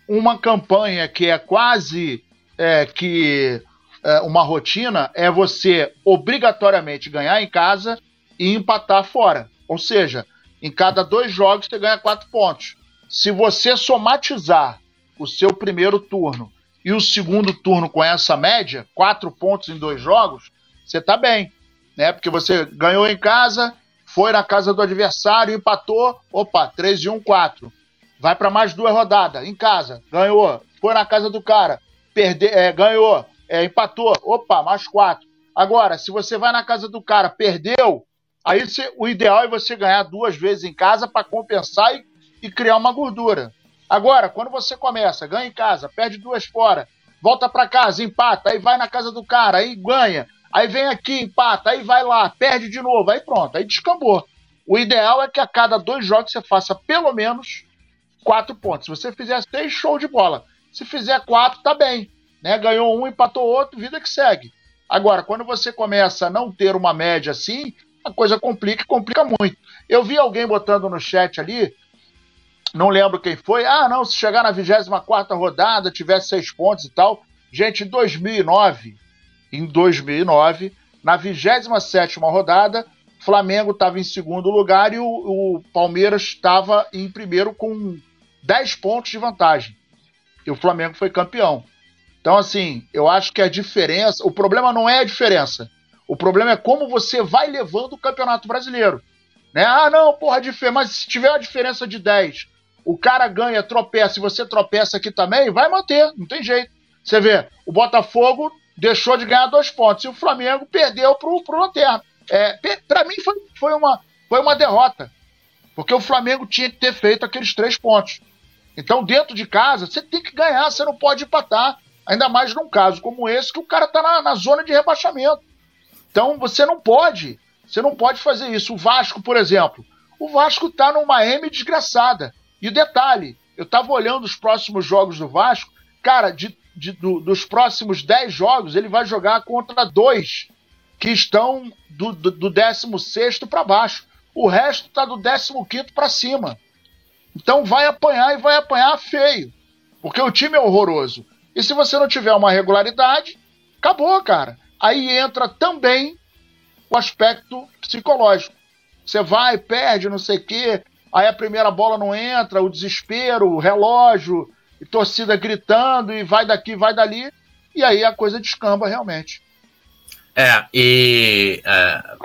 uma campanha que é quase é, que é, uma rotina é você obrigatoriamente ganhar em casa e empatar fora. Ou seja, em cada dois jogos você ganha quatro pontos. Se você somatizar o seu primeiro turno e o segundo turno com essa média, quatro pontos em dois jogos, você tá bem, né? Porque você ganhou em casa, foi na casa do adversário, empatou, opa, 3 e 1, 4. Vai para mais duas rodadas, em casa, ganhou, foi na casa do cara, perde, é, ganhou, é, empatou, opa, mais quatro. Agora, se você vai na casa do cara, perdeu, aí você, o ideal é você ganhar duas vezes em casa para compensar e, e criar uma gordura. Agora, quando você começa, ganha em casa, perde duas fora, volta para casa, empata, aí vai na casa do cara, aí ganha, aí vem aqui, empata, aí vai lá, perde de novo, aí pronto, aí descambou. O ideal é que a cada dois jogos você faça pelo menos quatro pontos. Se você fizer seis, show de bola. Se fizer quatro, tá bem. Né? Ganhou um, empatou outro, vida que segue. Agora, quando você começa a não ter uma média assim, a coisa complica e complica muito. Eu vi alguém botando no chat ali não lembro quem foi. Ah, não, se chegar na 24 rodada, tivesse seis pontos e tal. Gente, em 2009, em 2009, na 27 rodada, Flamengo estava em segundo lugar e o, o Palmeiras estava em primeiro com 10 pontos de vantagem. E o Flamengo foi campeão. Então, assim, eu acho que a diferença. O problema não é a diferença. O problema é como você vai levando o Campeonato Brasileiro. Né? Ah, não, porra, mas se tiver uma diferença de 10, o cara ganha, tropeça, e você tropeça aqui também, vai manter, não tem jeito. Você vê, o Botafogo deixou de ganhar dois pontos e o Flamengo perdeu pro, pro Lanterna. É, para mim foi, foi, uma, foi uma derrota, porque o Flamengo tinha que ter feito aqueles três pontos. Então, dentro de casa, você tem que ganhar, você não pode empatar. Ainda mais num caso como esse, que o cara tá na, na zona de rebaixamento. Então, você não pode você não pode fazer isso. O Vasco, por exemplo, o Vasco tá numa M desgraçada. E detalhe, eu tava olhando os próximos jogos do Vasco, cara, de, de do, dos próximos 10 jogos, ele vai jogar contra dois que estão do, do, do 16 para baixo. O resto tá do 15 para cima. Então vai apanhar e vai apanhar feio. Porque o time é horroroso. E se você não tiver uma regularidade, acabou, cara. Aí entra também o aspecto psicológico. Você vai, perde, não sei o quê, aí a primeira bola não entra, o desespero, o relógio, e torcida gritando, e vai daqui, vai dali, e aí a coisa descamba realmente. É, e é, a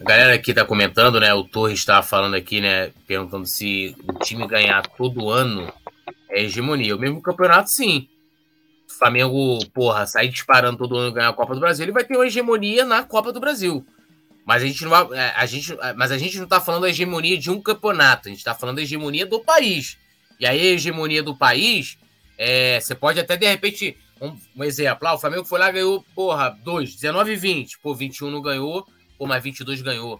galera aqui tá comentando, né? O Torres estava falando aqui, né? Perguntando se o time ganhar todo ano é hegemonia. O mesmo campeonato, sim. Flamengo, porra, sair disparando todo ano e ganhar a Copa do Brasil, ele vai ter uma hegemonia na Copa do Brasil. Mas a gente não é, a gente, é, mas a gente não está falando da hegemonia de um campeonato, a gente está falando da hegemonia do país. E aí a hegemonia do país, é, você pode até de repente, um, um exemplo, ah, o Flamengo foi lá ganhou, porra, 2, 19 e 20, pô, 21 não ganhou, pô, mas 22 ganhou,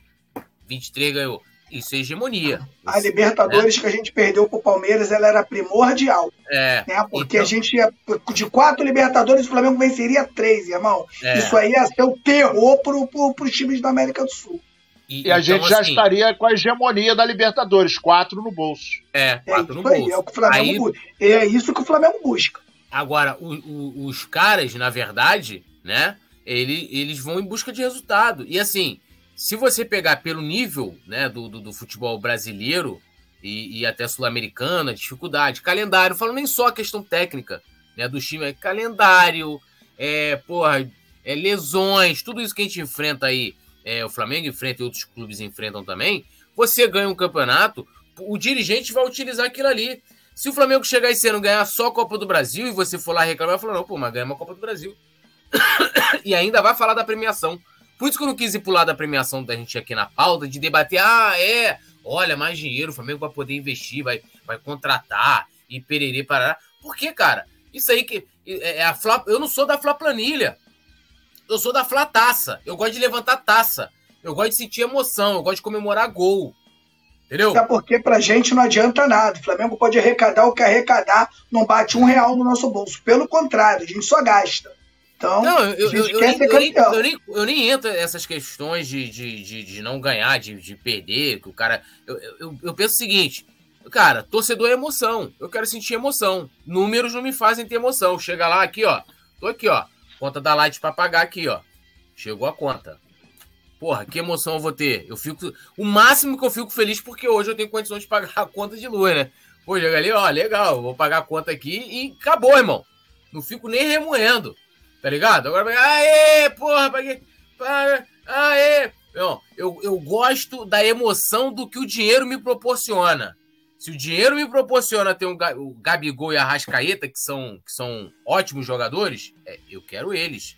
23 ganhou. Isso é hegemonia. A Libertadores né? que a gente perdeu pro Palmeiras, ela era primordial. É. Né? Porque então... a gente ia. De quatro Libertadores, o Flamengo venceria três, irmão. É. Isso aí ia ser o terror pro, pro, pros times da América do Sul. E, e a então, gente já assim, estaria com a hegemonia da Libertadores, quatro no bolso. É, quatro é no bolso. Aí, é, o que o Flamengo aí... é isso que o Flamengo busca. Agora, o, o, os caras, na verdade, né? Ele, eles vão em busca de resultado. E assim, se você pegar pelo nível né, do, do, do futebol brasileiro e, e até sul-americano, dificuldade, calendário, falando nem só a questão técnica né, do time, é calendário, é, porra, é, lesões, tudo isso que a gente enfrenta aí, é, o Flamengo enfrenta e outros clubes enfrentam também, você ganha um campeonato, o dirigente vai utilizar aquilo ali. Se o Flamengo chegar esse ano ganhar só a Copa do Brasil e você for lá reclamar, vai falar, não, pô, mas ganha uma Copa do Brasil. (coughs) e ainda vai falar da premiação. Por isso que eu não quis ir lado da premiação da gente aqui na pauta, de debater, ah, é, olha, mais dinheiro, o Flamengo vai poder investir, vai, vai contratar e pererê parará. Por que, cara? Isso aí que é, é a Fla, eu não sou da Fla Planilha. Eu sou da Fla Taça. Eu gosto de levantar taça. Eu gosto de sentir emoção, eu gosto de comemorar gol. Entendeu? Até porque pra gente não adianta nada. O Flamengo pode arrecadar o que arrecadar, não bate um real no nosso bolso. Pelo contrário, a gente só gasta. Então, não, eu, eu, eu, nem, eu, nem, eu, nem, eu nem entro nessas questões de, de, de, de, não ganhar, de, de perder, que o cara. Eu, eu, eu penso o seguinte, cara, torcedor é emoção. Eu quero sentir emoção. Números não me fazem ter emoção. Chega lá, aqui, ó. Tô aqui, ó. Conta da Light pra pagar aqui, ó. Chegou a conta. Porra, que emoção eu vou ter. Eu fico. O máximo que eu fico feliz porque hoje eu tenho condições de pagar (laughs) a conta de luz, né? Pô, chega ali, ó, legal, vou pagar a conta aqui e acabou, irmão. Não fico nem remoendo. Tá ligado? Agora vai. Aê, porra, paguei. Aê! Não, eu, eu gosto da emoção do que o dinheiro me proporciona. Se o dinheiro me proporciona ter um, o Gabigol e a Rascaeta, que são, que são ótimos jogadores, é, eu quero eles.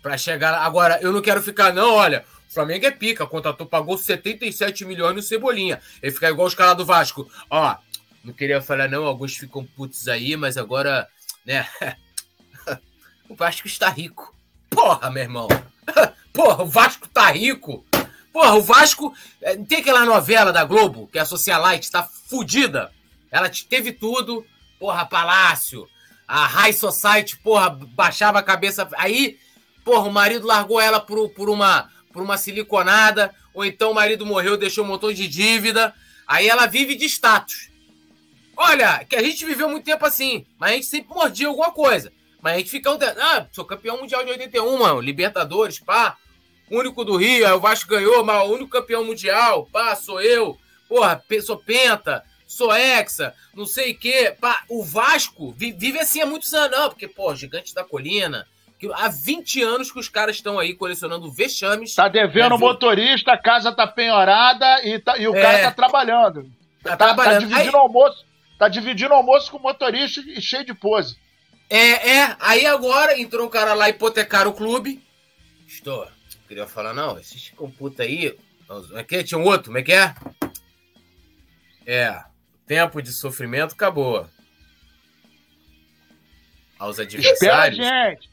Para chegar. Agora, eu não quero ficar, não, olha. O Flamengo é pica, contratou, pagou 77 milhões no Cebolinha. Ele fica igual os caras do Vasco. Ó, não queria falar, não, alguns ficam putos aí, mas agora, né? (laughs) O Vasco está rico. Porra, meu irmão. (laughs) Porra, o Vasco tá rico. Porra, o Vasco. É, tem aquela novela da Globo, que é a Socialite, tá fudida. Ela teve tudo. Porra, Palácio. A High Society, porra, baixava a cabeça. Aí, porra, o marido largou ela por, por, uma, por uma siliconada. Ou então o marido morreu, deixou um montão de dívida. Aí ela vive de status. Olha, que a gente viveu muito tempo assim, mas a gente sempre mordia alguma coisa. Mas a gente fica um. Ah, sou campeão mundial de 81, mano. Libertadores, pá. Único do Rio, aí o Vasco ganhou, mas o único campeão mundial, pá, sou eu. Porra, sou penta, sou hexa, não sei o quê. Pá, o Vasco vive assim há muitos anos, não, porque, pô, Gigante da Colina. Que há 20 anos que os caras estão aí colecionando vexames. Tá devendo né, motorista, a casa tá penhorada e, tá, e o é, cara tá trabalhando. Tá, tá trabalhando. Tá dividindo aí, almoço. Tá dividindo almoço com o motorista e cheio de pose. É, é. Aí agora entrou um cara lá hipotecar o clube. Estou. Queria falar, não, esses computa aí. Como é que é? Tinha um outro, como é que é? É. Tempo de sofrimento acabou. Aos adversários. Espera, gente.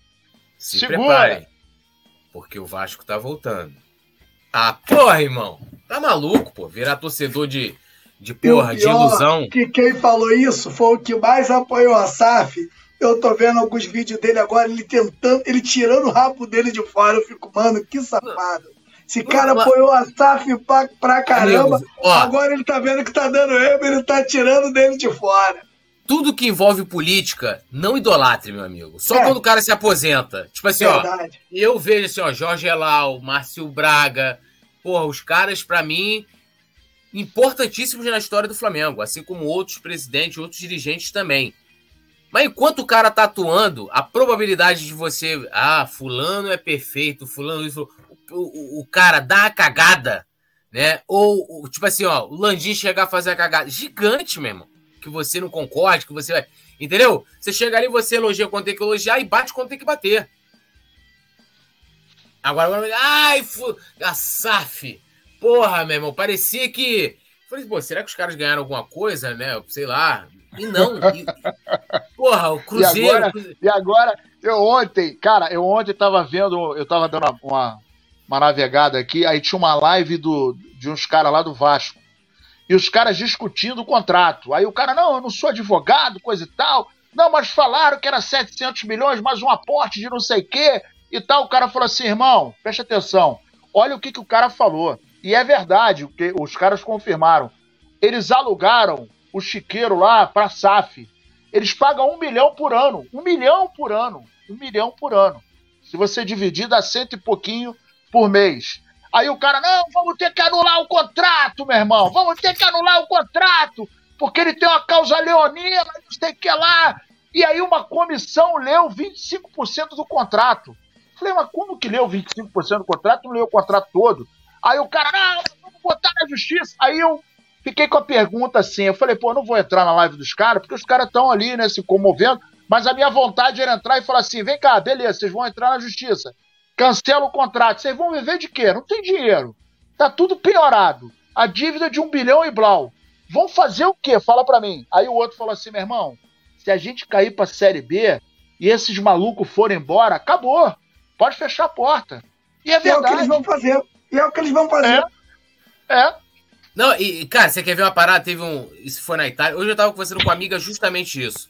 Se Segura. preparem. Porque o Vasco tá voltando. Ah, porra, irmão. Tá maluco, pô. Virar torcedor de, de porra, de ilusão. Que quem falou isso foi o que mais apoiou a SAF eu tô vendo alguns vídeos dele agora, ele tentando, ele tirando o rabo dele de fora. Eu fico, mano, que safado. Esse cara apoiou a SAF pra, pra caramba. Amigos, agora ele tá vendo que tá dando erro, ele tá tirando dele de fora. Tudo que envolve política, não idolatre, meu amigo. Só é. quando o cara se aposenta. Tipo assim, Verdade. ó. Eu vejo assim, ó, Jorge Elal, Márcio Braga. Porra, os caras, para mim, importantíssimos na história do Flamengo. Assim como outros presidentes, outros dirigentes também. Mas enquanto o cara tá atuando, a probabilidade de você. Ah, fulano é perfeito, fulano. Isso, o, o, o cara dá a cagada, né? Ou, tipo assim, ó, o Landim chegar a fazer a cagada. Gigante, meu irmão. Que você não concorde, que você vai. Entendeu? Você chega ali, você elogia quando tem que elogiar e bate quando tem que bater. Agora, agora ai, fu... a SAF. Porra, meu irmão, parecia que. Falei, pô, será que os caras ganharam alguma coisa, né? Sei lá, e não. E, porra, o Cruzeiro. E agora, e agora, eu ontem, cara, eu ontem tava vendo, eu tava dando uma, uma navegada aqui, aí tinha uma live do, de uns caras lá do Vasco. E os caras discutindo o contrato. Aí o cara, não, eu não sou advogado, coisa e tal. Não, mas falaram que era 700 milhões, mais um aporte de não sei o quê e tal. O cara falou assim, irmão, preste atenção. Olha o que, que o cara falou. E é verdade, o que os caras confirmaram. Eles alugaram o chiqueiro lá para a SAF. Eles pagam um milhão por ano. Um milhão por ano. Um milhão por ano. Se você dividir, dá cento e pouquinho por mês. Aí o cara, não, vamos ter que anular o contrato, meu irmão. Vamos ter que anular o contrato, porque ele tem uma causa leonina, não sei o que lá. E aí uma comissão leu 25% do contrato. Falei, mas como que leu 25% do contrato? Não leu o contrato todo. Aí o cara, não, vamos botar na justiça. Aí eu Fiquei com a pergunta assim, eu falei, pô, eu não vou entrar na live dos caras, porque os caras estão ali, né, se comovendo, mas a minha vontade era entrar e falar assim, vem cá, beleza, vocês vão entrar na justiça, cancela o contrato, vocês vão viver de quê? Não tem dinheiro, tá tudo piorado, a dívida de um bilhão e blau, vão fazer o quê? Fala para mim. Aí o outro falou assim, meu irmão, se a gente cair pra Série B e esses malucos forem embora, acabou, pode fechar a porta. E é, verdade. é o que eles vão fazer, e é o que eles vão fazer. É, é. Não, e, cara, você quer ver uma parada? Teve um. Isso foi na Itália. Hoje eu tava conversando com uma amiga justamente isso.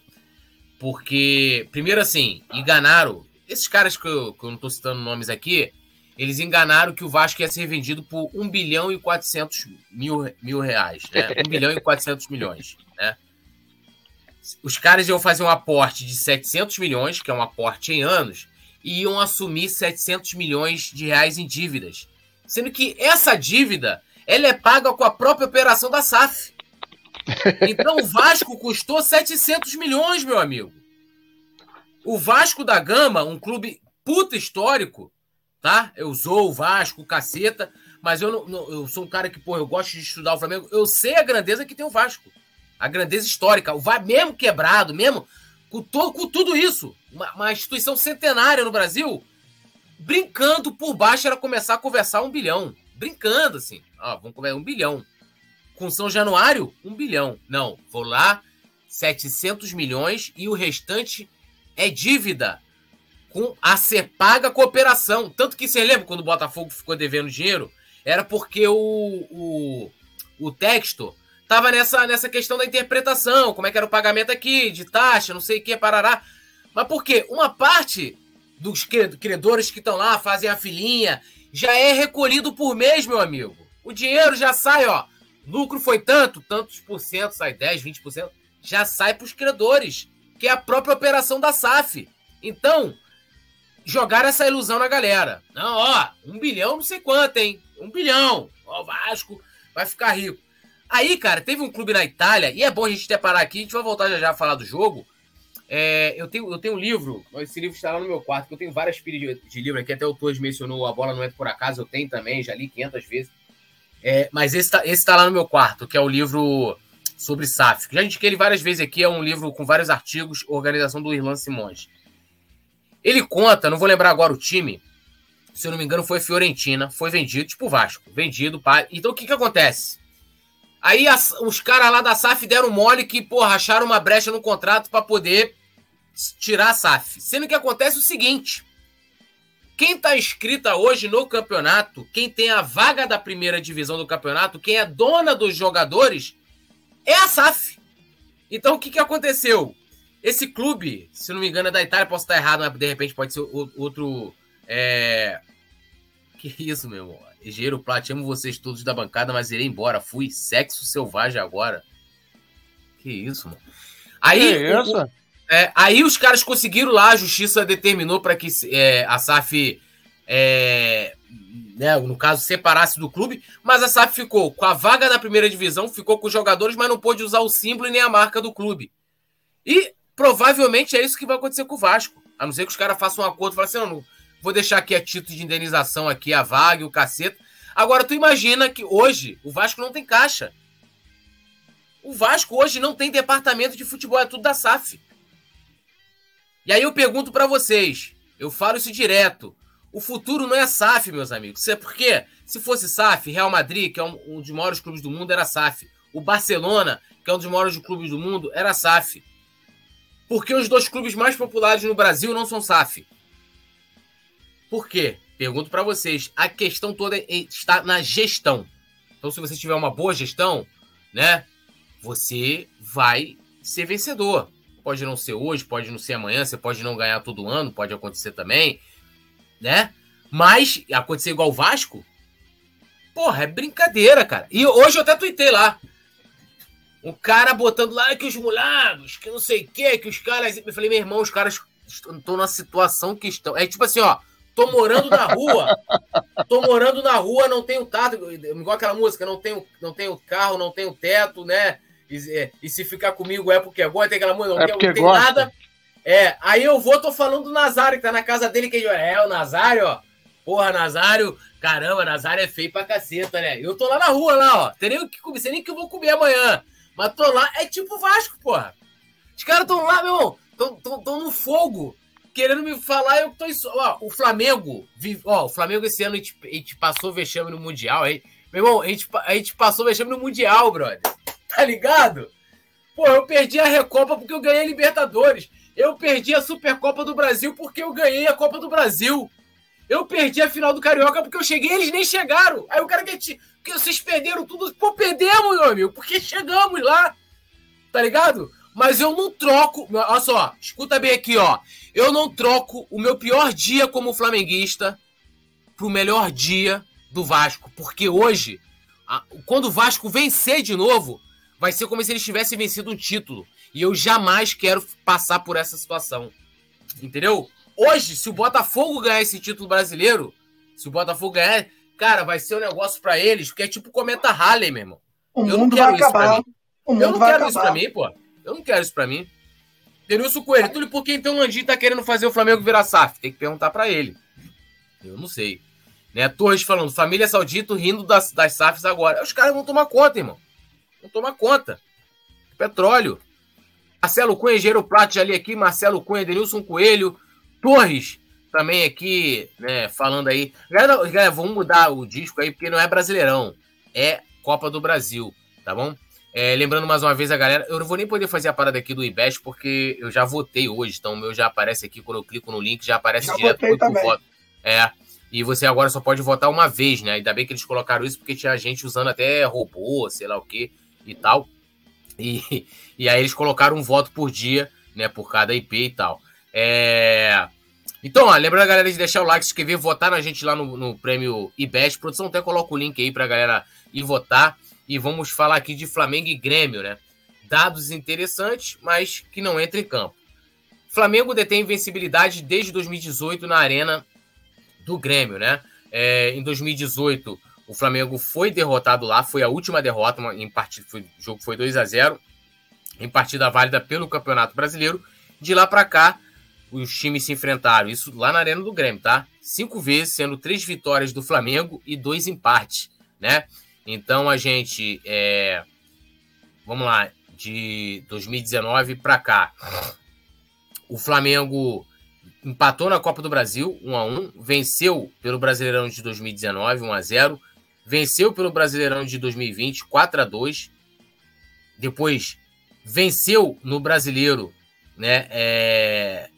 Porque, primeiro assim, enganaram. Esses caras que eu, que eu não tô citando nomes aqui, eles enganaram que o Vasco ia ser vendido por 1 bilhão e 400 mil, mil reais, né? 1 bilhão e 400 milhões, né? Os caras iam fazer um aporte de 700 milhões, que é um aporte em anos, e iam assumir 700 milhões de reais em dívidas. Sendo que essa dívida ela é paga com a própria operação da SAF. Então o Vasco custou 700 milhões, meu amigo. O Vasco da Gama, um clube puta histórico, tá? Eu usou o Vasco, caceta, mas eu não, não, eu sou um cara que, pô, eu gosto de estudar o Flamengo. Eu sei a grandeza que tem o Vasco. A grandeza histórica. O Vasco, mesmo quebrado, mesmo com, to, com tudo isso, uma, uma instituição centenária no Brasil, brincando por baixo era começar a conversar um bilhão. Brincando, assim. Ó, vamos comer um bilhão. Com São Januário, um bilhão. Não, vou lá, 700 milhões e o restante é dívida com a ser paga cooperação. Tanto que você lembra quando o Botafogo ficou devendo dinheiro? Era porque o, o, o texto tava nessa, nessa questão da interpretação, como é que era o pagamento aqui, de taxa, não sei o que, parará. Mas por quê? Uma parte dos credores que estão lá, fazem a filinha, já é recolhido por mês, meu amigo. O dinheiro já sai, ó. Lucro foi tanto, tantos por cento, sai 10, 20%. já sai para os credores, que é a própria operação da SAF. Então, jogar essa ilusão na galera. Não, ó, um bilhão não sei quanto, hein? Um bilhão. Ó, Vasco vai ficar rico. Aí, cara, teve um clube na Itália, e é bom a gente até parar aqui, a gente vai voltar já já a falar do jogo. É, eu, tenho, eu tenho um livro, esse livro está lá no meu quarto, eu tenho várias pilhas de, de livro aqui, até o Torres mencionou A Bola Não É Por Acaso, eu tenho também, já li 500 vezes. É, mas esse está esse tá lá no meu quarto, que é o livro sobre SAF. Já indiquei ele várias vezes aqui, é um livro com vários artigos, organização do Irlan Simões. Ele conta, não vou lembrar agora o time, se eu não me engano foi Fiorentina, foi vendido, tipo Vasco, vendido. Pá. Então o que que acontece? Aí as, os caras lá da SAF deram mole que, porra, acharam uma brecha no contrato para poder tirar a SAF. Sendo que acontece o seguinte: quem está inscrita hoje no campeonato, quem tem a vaga da primeira divisão do campeonato, quem é dona dos jogadores, é a SAF. Então o que, que aconteceu? Esse clube, se não me engano, é da Itália, posso estar errado, mas de repente pode ser outro. É... Que isso, meu irmão? Engenheiro Plat, amo vocês todos da bancada, mas irei embora. Fui sexo selvagem agora. Que isso, mano. Aí, que isso? O, é, aí os caras conseguiram lá, a justiça determinou para que é, a SAF, é, né, no caso, separasse do clube, mas a SAF ficou com a vaga na primeira divisão, ficou com os jogadores, mas não pôde usar o símbolo e nem a marca do clube. E provavelmente é isso que vai acontecer com o Vasco. A não ser que os caras façam um acordo e falem assim: não, não, vou deixar aqui a título de indenização aqui a vaga e o cacete. Agora, tu imagina que hoje o Vasco não tem caixa. O Vasco hoje não tem departamento de futebol, é tudo da SAF. E aí eu pergunto para vocês, eu falo isso direto. O futuro não é SAF, meus amigos. Isso é porque, se fosse SAF, Real Madrid, que é um, um dos maiores clubes do mundo, era SAF. O Barcelona, que é um dos maiores clubes do mundo, era SAF. Porque os dois clubes mais populares no Brasil não são SAF. Por quê? Pergunto para vocês. A questão toda está na gestão. Então, se você tiver uma boa gestão, né, você vai ser vencedor. Pode não ser hoje, pode não ser amanhã, você pode não ganhar todo ano, pode acontecer também, né? Mas acontecer igual o Vasco, porra, é brincadeira, cara. E hoje eu até tuitei lá. Um cara botando lá que os mulados, que não sei o que, que os caras. Eu falei, meu irmão, os caras estão na situação que estão. É tipo assim, ó. Tô morando na rua. Tô morando na rua, não tenho tato. Igual aquela música, não tenho, não tenho carro, não tenho teto, né? E, é, e, se ficar comigo é porque gosta, tem aquela música, não, é tem, não tem nada. É, aí eu vou, tô falando do Nazário, que tá na casa dele, que é o Nazário, ó. Porra, Nazário, caramba, Nazário é feio pra caceta, né? Eu tô lá na rua, lá, ó. Tem o que comer, sei nem o que eu vou comer amanhã. Mas tô lá, é tipo Vasco, porra. Os caras tão lá, meu irmão, tão, tão, tão no fogo, querendo me falar, eu tô. Ó, o Flamengo, ó, o Flamengo esse ano a gente, a gente passou vexame no Mundial, aí. Meu irmão, a gente, a gente passou vexame no Mundial, brother. (laughs) Tá ligado? Pô, eu perdi a Recopa porque eu ganhei a Libertadores. Eu perdi a Supercopa do Brasil porque eu ganhei a Copa do Brasil. Eu perdi a final do Carioca porque eu cheguei eles nem chegaram. Aí o cara quer te. Porque vocês perderam tudo. Pô, perdemos, meu amigo, porque chegamos lá. Tá ligado? Mas eu não troco. Olha só, escuta bem aqui, ó. Eu não troco o meu pior dia como flamenguista pro melhor dia do Vasco. Porque hoje, quando o Vasco vencer de novo, vai ser como se eles tivessem vencido um título. E eu jamais quero passar por essa situação. Entendeu? Hoje, se o Botafogo ganhar esse título brasileiro, se o Botafogo ganhar, cara, vai ser um negócio para eles, porque é tipo cometa Halley, meu irmão. O eu não quero isso acabar. pra mim. eu não quero acabar. isso pra mim, pô. Eu não quero isso pra mim. Denilson Coelho, tudo por que então o Landim tá querendo fazer o Flamengo virar SAF? Tem que perguntar para ele. Eu não sei. Né? Torres falando, família Saudito rindo das, das SAFs agora. Os caras vão tomar conta, irmão. Não toma conta. Petróleo. Marcelo Cunha, Engenheiro Prato, já ali aqui. Marcelo Cunha, Denilson Coelho. Torres, também aqui, né, falando aí. Galera, galera, vamos mudar o disco aí, porque não é Brasileirão. É Copa do Brasil, tá bom? É, lembrando mais uma vez a galera, eu não vou nem poder fazer a parada aqui do IBEST, porque eu já votei hoje, então o meu já aparece aqui, quando eu clico no link, já aparece já direto pro voto. É, e você agora só pode votar uma vez, né? Ainda bem que eles colocaram isso, porque tinha gente usando até robô, sei lá o quê e tal. E, (laughs) e aí eles colocaram um voto por dia, né, por cada IP e tal. É... Então, ó, lembrando a galera de deixar o like, se inscrever, votar na gente lá no, no prêmio IBEST. Produção até coloca o link aí pra galera ir votar. E vamos falar aqui de Flamengo e Grêmio, né? dados interessantes, mas que não entra em campo. Flamengo detém invencibilidade desde 2018 na arena do Grêmio, né? É, em 2018, o Flamengo foi derrotado lá, foi a última derrota em partida, foi, o jogo foi 2 a 0 em partida válida pelo Campeonato Brasileiro. De lá para cá, os times se enfrentaram, isso lá na Arena do Grêmio, tá? Cinco vezes, sendo três vitórias do Flamengo e dois empates, né? Então a gente, é... vamos lá, de 2019 para cá, o Flamengo empatou na Copa do Brasil 1 a 1, venceu pelo Brasileirão de 2019 1 a 0, venceu pelo Brasileirão de 2020 4 a 2, depois venceu no Brasileiro, né? É...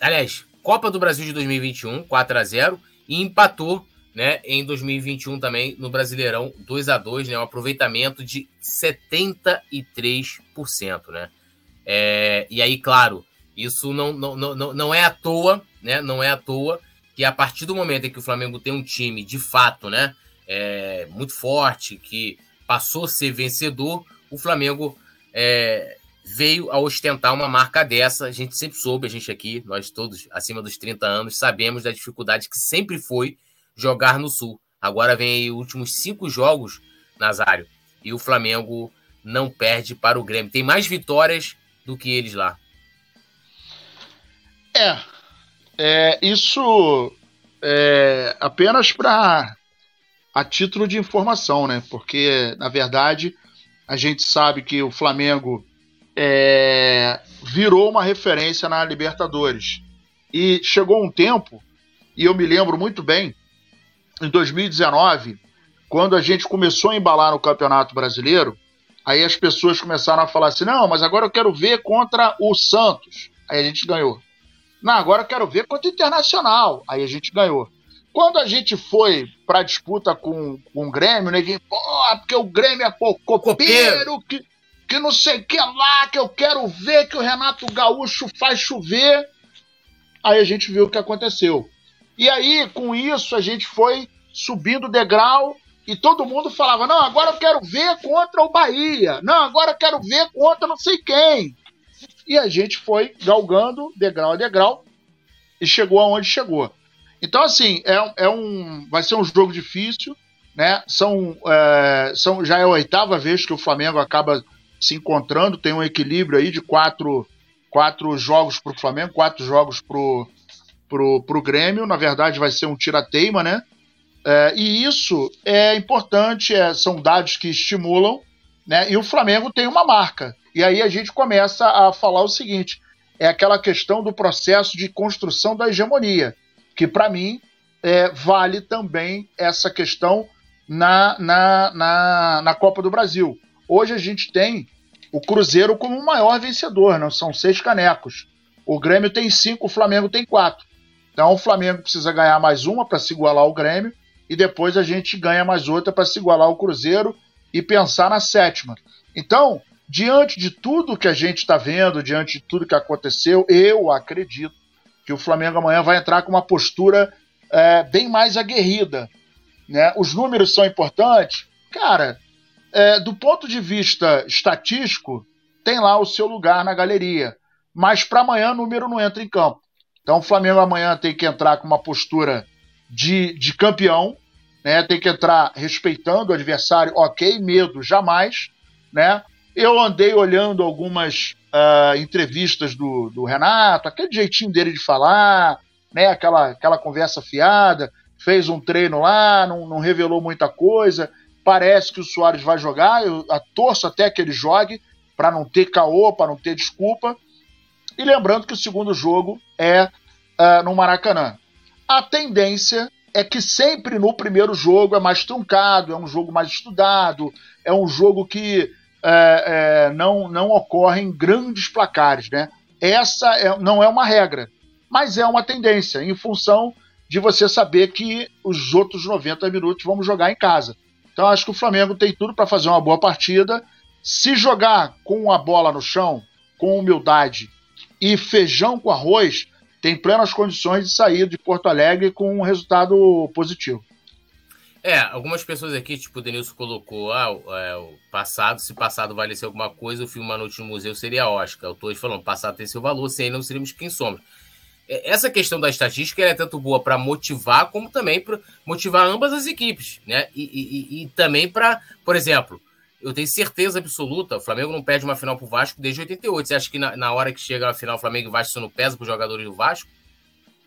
Aliás, Copa do Brasil de 2021, 4 a 0 e empatou, né, em 2021 também no Brasileirão 2 a 2, né, um aproveitamento de 73%, né? É... e aí, claro, isso não, não, não, não é à toa, né? Não é à toa que a partir do momento em que o Flamengo tem um time de fato, né, é, muito forte, que passou a ser vencedor, o Flamengo é, veio a ostentar uma marca dessa. A gente sempre soube, a gente aqui, nós todos acima dos 30 anos, sabemos da dificuldade que sempre foi jogar no Sul. Agora vem aí os últimos cinco jogos, Nazário, e o Flamengo não perde para o Grêmio. Tem mais vitórias do que eles lá. É, é isso é apenas para a título de informação, né? Porque na verdade a gente sabe que o Flamengo é, virou uma referência na Libertadores. E chegou um tempo, e eu me lembro muito bem, em 2019, quando a gente começou a embalar no Campeonato Brasileiro, aí as pessoas começaram a falar assim: não, mas agora eu quero ver contra o Santos. Aí a gente ganhou. Não, agora eu quero ver contra o Internacional. Aí a gente ganhou. Quando a gente foi para a disputa com, com o Grêmio, ninguém, pô, porque o Grêmio é copeiro, que, que não sei o que lá, que eu quero ver que o Renato Gaúcho faz chover. Aí a gente viu o que aconteceu. E aí, com isso, a gente foi subindo o degrau e todo mundo falava: não, agora eu quero ver contra o Bahia, não, agora eu quero ver contra não sei quem. E a gente foi galgando degrau a degrau e chegou aonde chegou. Então, assim, é, é um, vai ser um jogo difícil, né? São, é, são, já é a oitava vez que o Flamengo acaba se encontrando, tem um equilíbrio aí de quatro, quatro jogos para o Flamengo, quatro jogos para pro, pro Grêmio. Na verdade, vai ser um tira-teima, né? É, e isso é importante, é, são dados que estimulam, né? E o Flamengo tem uma marca. E aí a gente começa a falar o seguinte: é aquela questão do processo de construção da hegemonia, que para mim é, vale também essa questão na, na, na, na Copa do Brasil. Hoje a gente tem o Cruzeiro como o maior vencedor, não são seis canecos. O Grêmio tem cinco, o Flamengo tem quatro. Então o Flamengo precisa ganhar mais uma para se igualar ao Grêmio e depois a gente ganha mais outra para se igualar ao Cruzeiro e pensar na sétima. Então, diante de tudo que a gente está vendo, diante de tudo que aconteceu, eu acredito que o Flamengo amanhã vai entrar com uma postura é, bem mais aguerrida. Né? Os números são importantes. Cara, é, do ponto de vista estatístico, tem lá o seu lugar na galeria. Mas para amanhã o número não entra em campo. Então o Flamengo amanhã tem que entrar com uma postura de, de campeão, né? tem que entrar respeitando o adversário, ok, medo jamais. Né? Eu andei olhando algumas uh, entrevistas do, do Renato, aquele jeitinho dele de falar, né? aquela, aquela conversa fiada, fez um treino lá, não, não revelou muita coisa Parece que o Soares vai jogar, eu torço até que ele jogue, para não ter caô, para não ter desculpa. E lembrando que o segundo jogo é uh, no Maracanã. A tendência é que sempre no primeiro jogo é mais truncado, é um jogo mais estudado, é um jogo que é, é, não, não ocorrem grandes placares. Né? Essa é, não é uma regra, mas é uma tendência, em função de você saber que os outros 90 minutos vamos jogar em casa. Então acho que o Flamengo tem tudo para fazer uma boa partida. Se jogar com a bola no chão, com humildade e feijão com arroz, tem plenas condições de sair de Porto Alegre com um resultado positivo. É, algumas pessoas aqui, tipo o Denilson colocou, ah, o, é, o passado, se passado valesse alguma coisa, o filme Uma Noite no Museu seria Oscar. Eu tô falando, passado tem seu valor, sem ele não seríamos quem somos. É, essa questão da estatística é tanto boa para motivar, como também para motivar ambas as equipes, né? E, e, e também para, por exemplo, eu tenho certeza absoluta, o Flamengo não perde uma final pro Vasco desde 88. Você acha que na, na hora que chega a final, o Flamengo e Vasco não pesa para os jogadores do Vasco?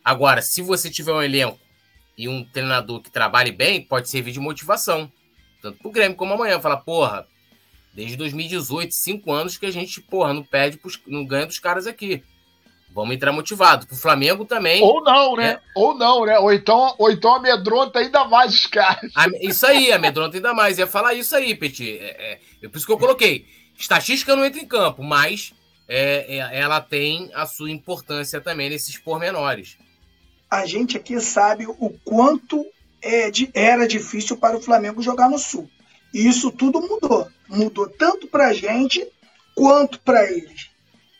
Agora, se você tiver um elenco e um treinador que trabalhe bem, pode servir de motivação. Tanto pro Grêmio como amanhã. Fala, porra, desde 2018, cinco anos que a gente, porra, não perde, pros, não ganha dos caras aqui. Vamos entrar motivado. Pro Flamengo também. Ou não, né? É. Ou não, né? Ou então, ou então amedronta ainda mais os caras. Isso aí, amedronta ainda mais. Ia falar isso aí, Petit. É, é, é por isso que eu coloquei. Estatística não entra em campo, mas é, é, ela tem a sua importância também nesses pormenores a gente aqui sabe o quanto é de, era difícil para o Flamengo jogar no Sul. E isso tudo mudou. Mudou tanto para a gente quanto para eles.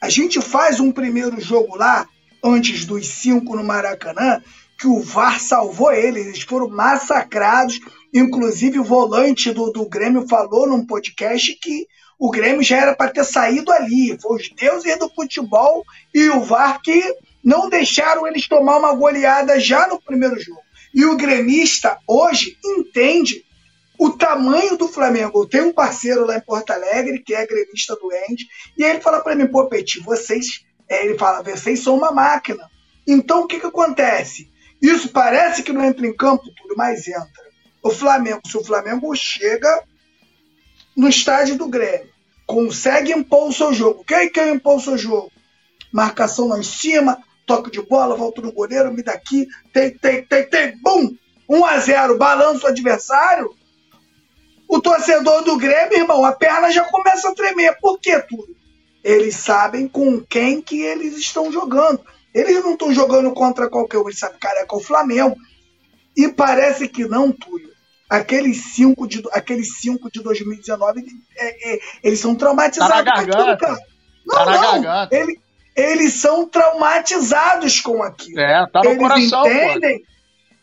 A gente faz um primeiro jogo lá, antes dos cinco no Maracanã, que o VAR salvou eles. Eles foram massacrados. Inclusive, o volante do, do Grêmio falou num podcast que o Grêmio já era para ter saído ali. Foi os deuses do futebol e o VAR que não deixaram eles tomar uma goleada já no primeiro jogo. E o gremista hoje entende o tamanho do Flamengo. Eu tenho um parceiro lá em Porto Alegre que é gremista doente e ele fala para mim, pô, Petit, vocês, é, ele fala, vocês são uma máquina. Então o que, que acontece? Isso parece que não entra em campo tudo, mas entra. O Flamengo, se o Flamengo chega no estádio do Grêmio, consegue impor o seu jogo. Quem quer impor o seu jogo? Marcação lá em cima, toque de bola, volta no goleiro, me daqui, tem, tem, tem, tem, bum! 1 a 0 balança o adversário. O torcedor do Grêmio, irmão, a perna já começa a tremer. Por que tudo? Eles sabem com quem que eles estão jogando. Eles não estão jogando contra qualquer um, eles sabem, cara, é com o Flamengo. E parece que não, Túlio. Aqueles cinco de, aqueles cinco de 2019, é, é, eles são traumatizados. Tá na garganta. Não, tá não. Ele, eles são traumatizados com aquilo. É, tá no eles coração. entendem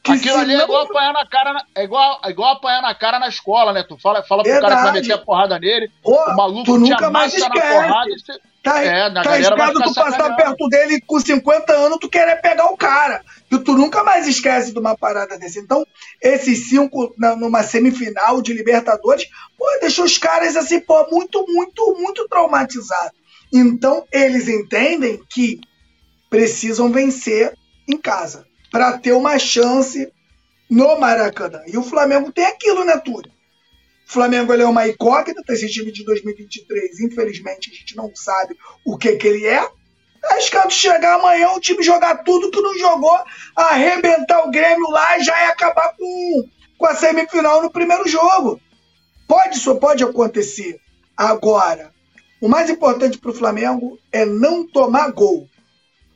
que Aquilo ali é não... é igual apanhar na cara, na... é, igual, é igual apanhar na cara na escola, né? Tu fala, fala pro cara que vai meter a porrada nele, o maluco tu nunca mais esquece. na porrada e você... Tá, é, tá tu passar perto dele com 50 anos, tu querer pegar o cara. E tu nunca mais esquece de uma parada desse. Então, esses cinco na, numa semifinal de Libertadores, pô, deixou os caras assim, pô, muito, muito, muito traumatizados. Então, eles entendem que precisam vencer em casa para ter uma chance no Maracanã. E o Flamengo tem aquilo, né, Túlio? O Flamengo ele é uma incógnita, esse time de 2023, infelizmente, a gente não sabe o que, que ele é. É arriscado chegar amanhã, o time jogar tudo que não jogou, arrebentar o Grêmio lá e já é acabar com, com a semifinal no primeiro jogo. Pode, isso pode acontecer. Agora, o mais importante para o Flamengo é não tomar gol.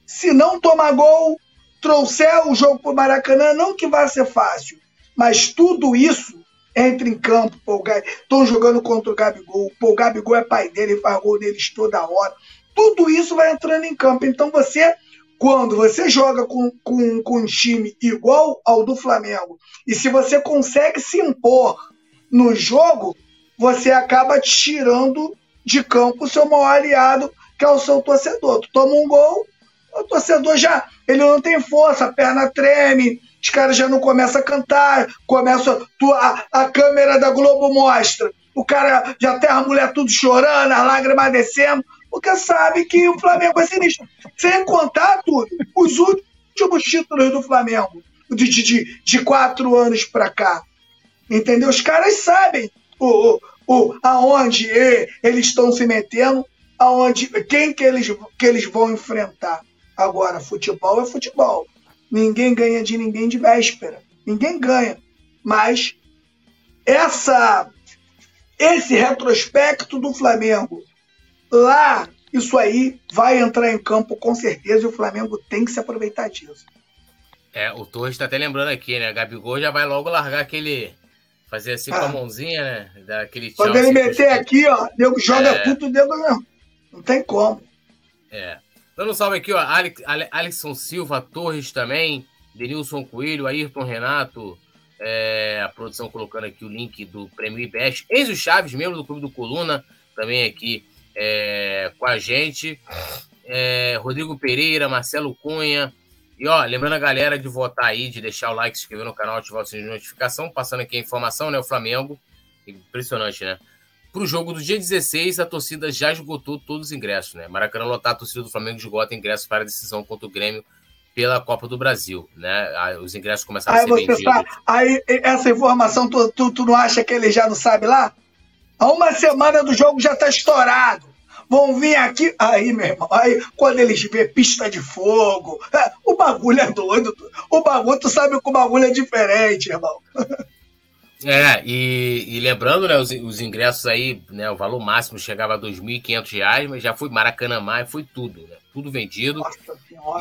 Se não tomar gol, trouxer o jogo para o Maracanã, não que vai ser fácil, mas tudo isso entra em campo. Estão jogando contra o Gabigol. Pô, o Gabigol é pai dele, faz gol neles toda hora. Tudo isso vai entrando em campo. Então você, quando você joga com, com, com um time igual ao do Flamengo, e se você consegue se impor no jogo, você acaba tirando de campo o seu maior aliado, que é o seu torcedor. Tu toma um gol, o torcedor já ele não tem força, a perna treme, os caras já não começam a cantar, começa a, a câmera da Globo mostra, o cara já tem a mulher tudo chorando, as lágrimas descendo, porque sabe que o Flamengo é sinistro. Sem contar tudo, os últimos títulos do Flamengo, de, de, de quatro anos para cá. Entendeu? Os caras sabem o, o, aonde eles estão se metendo, aonde, quem que eles, que eles vão enfrentar. Agora, futebol é futebol. Ninguém ganha de ninguém de véspera. Ninguém ganha. Mas essa esse retrospecto do Flamengo lá, isso aí vai entrar em campo com certeza e o Flamengo tem que se aproveitar disso. É, o Torres está até lembrando aqui, né? Gabigol já vai logo largar aquele Fazer assim ah. com a ah. mãozinha, né? Dar aquele Quando ele meter aqui, ó, nego joga é. tudo dentro mesmo. Não tem como. É. Dando um salve aqui, ó. Alex, Alexson Silva Torres também. Denilson Coelho, Ayrton Renato, É, a produção colocando aqui o link do Prêmio IBEST. Enzo Chaves, membro do Clube do Coluna, também aqui é, com a gente. É, Rodrigo Pereira, Marcelo Cunha. E ó, lembrando a galera de votar aí, de deixar o like, se inscrever no canal, ativar o sininho de notificação. Passando aqui a informação, né? O Flamengo. Impressionante, né? Para o jogo do dia 16, a torcida já esgotou todos os ingressos, né? Maracanã lotar, a torcida do Flamengo esgota ingressos para a decisão contra o Grêmio pela Copa do Brasil, né? Os ingressos começaram aí a ser vendidos. Tá, aí essa informação, tu, tu, tu não acha que ele já não sabe lá? Há uma semana do jogo já está estourado. Vão vir aqui. Aí, meu irmão, aí quando eles vê pista de fogo, é, o bagulho é doido. O bagulho, tu sabe que o bagulho é diferente, irmão. (laughs) É, e, e lembrando, né, os, os, ingressos aí, né, o valor máximo chegava a R$ 2.500, mas já foi Maracanã, foi tudo, né? Tudo vendido.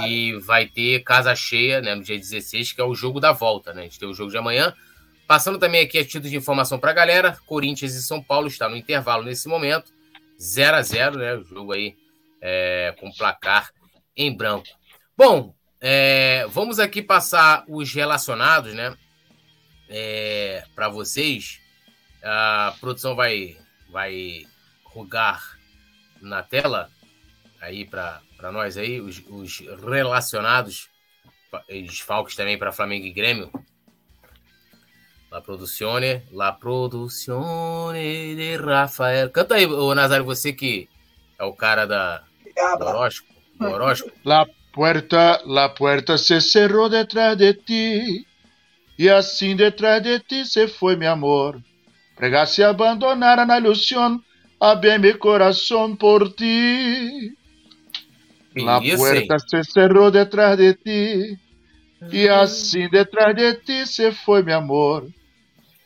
E vai ter casa cheia, né, no dia 16, que é o jogo da volta, né? A gente tem o jogo de amanhã. Passando também aqui a título de informação para a galera, Corinthians e São Paulo está no intervalo nesse momento, 0 a 0 né? O jogo aí é, com placar em branco. Bom, é, vamos aqui passar os relacionados, né? É, para vocês. A produção vai, vai rugar na tela aí para nós aí, os, os relacionados, desfalques também para Flamengo e Grêmio. La Produzione, La Produzione de Rafael. Canta aí, ô Nazário, você que é o cara da, do horóscopo. Do (laughs) horóscopo. La puerta, la puerta se cerrou detrás de ti. E assim detrás de ti se foi, meu amor. Pregasse abandonar a ilusão, abri meu coração por ti. La puerta se cerrou detrás de ti. E assim detrás de ti se foi, meu amor.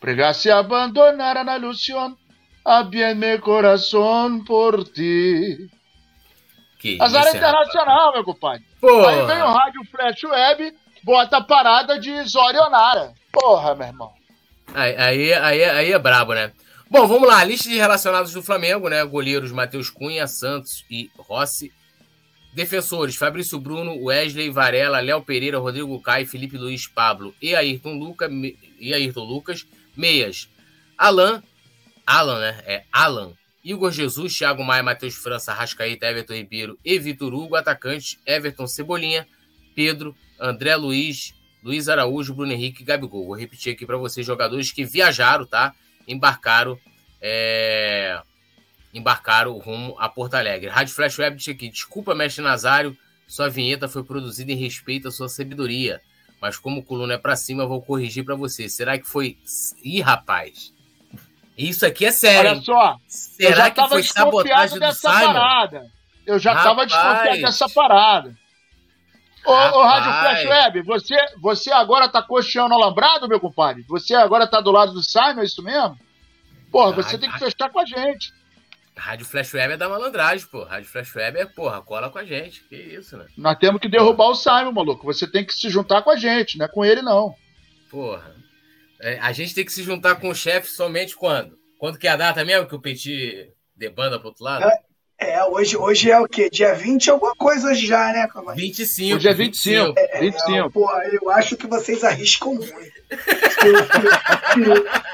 Pregasse abandonar a ilusão, abri meu coração por ti. Que Azar isso, internacional, rapaz. meu compadre. Porra. Aí vem o Rádio Flash Web, bota a parada de Zorionara. Porra, meu irmão. Aí, aí, aí, aí é brabo, né? Bom, vamos lá. Lista de relacionados do Flamengo, né? Goleiros Matheus Cunha, Santos e Rossi. Defensores: Fabrício Bruno, Wesley, Varela, Léo Pereira, Rodrigo Caio, Felipe Luiz, Pablo e Ayrton, Luca, e Ayrton Lucas. Meias: Alan, Alan, né? É Alan. Igor Jesus, Thiago Maia, Matheus França, Rascaíta, Everton Ribeiro e Vitor Hugo. Atacantes: Everton Cebolinha, Pedro, André Luiz, Luiz Araújo, Bruno Henrique e Gabigol. Vou repetir aqui para vocês: jogadores que viajaram, tá? Embarcaram. É embarcaram rumo a Porto Alegre. Rádio Flash Web aqui: desculpa, mestre Nazário, sua vinheta foi produzida em respeito à sua sabedoria. Mas como coluna é para cima, eu vou corrigir para você. Será que foi. Ih, rapaz. Isso aqui é sério. Olha só. Será que foi sabotagem do Simon? Parada. Eu já estava desconfiado dessa parada. Ô, ô, Rádio Flash Web, você, você agora tá coxeando alambrado, meu compadre? Você agora tá do lado do Simon, é isso mesmo? Porra, você tem que fechar com a gente. Rádio Flash Web é da malandragem, pô. Rádio Flash Web é, porra, cola com a gente. Que isso, né? Nós temos que derrubar porra. o Simon, maluco. Você tem que se juntar com a gente, não é com ele, não. Porra. É, a gente tem que se juntar com o chefe somente quando? Quando que é a data mesmo que o Petit debanda pro outro lado? É, é, hoje, hoje é o quê? Dia 20 alguma coisa hoje já, né, Calma 25. Hoje é 25. 25. É, 25. É, pô, eu acho que vocês arriscam muito. se,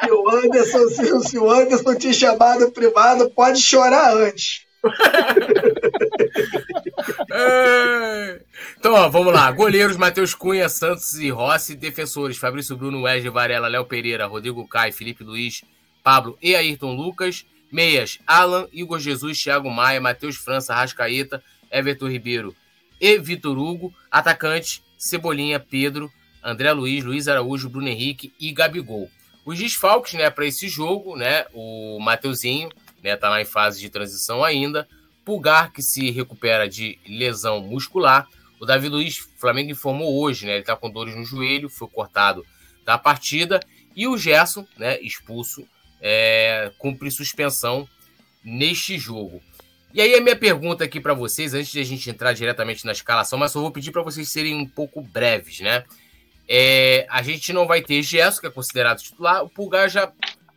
se, o Anderson, se, se o Anderson te chamado privado, pode chorar antes. (laughs) então, ó, vamos lá. Goleiros: Matheus Cunha, Santos e Rossi. Defensores: Fabrício Bruno, Wesley Varela, Léo Pereira, Rodrigo Caio, Felipe Luiz, Pablo e Ayrton Lucas. Meias: Alan, Igor Jesus, Thiago Maia, Matheus França, Rascaeta, Everton Ribeiro e Vitor Hugo. Atacantes: Cebolinha, Pedro, André Luiz, Luiz Araújo, Bruno Henrique e Gabigol. Os desfalques, né, para esse jogo, né, o Mateuzinho, né, tá lá em fase de transição ainda, Pulgar que se recupera de lesão muscular, o Davi Luiz, Flamengo informou hoje, né, ele tá com dores no joelho, foi cortado da partida, e o Gerson, né, expulso, é, cumpre suspensão neste jogo. E aí a minha pergunta aqui para vocês, antes de a gente entrar diretamente na escalação, mas só vou pedir para vocês serem um pouco breves, né? É, a gente não vai ter Gerson, que é considerado titular. O Pulgar já,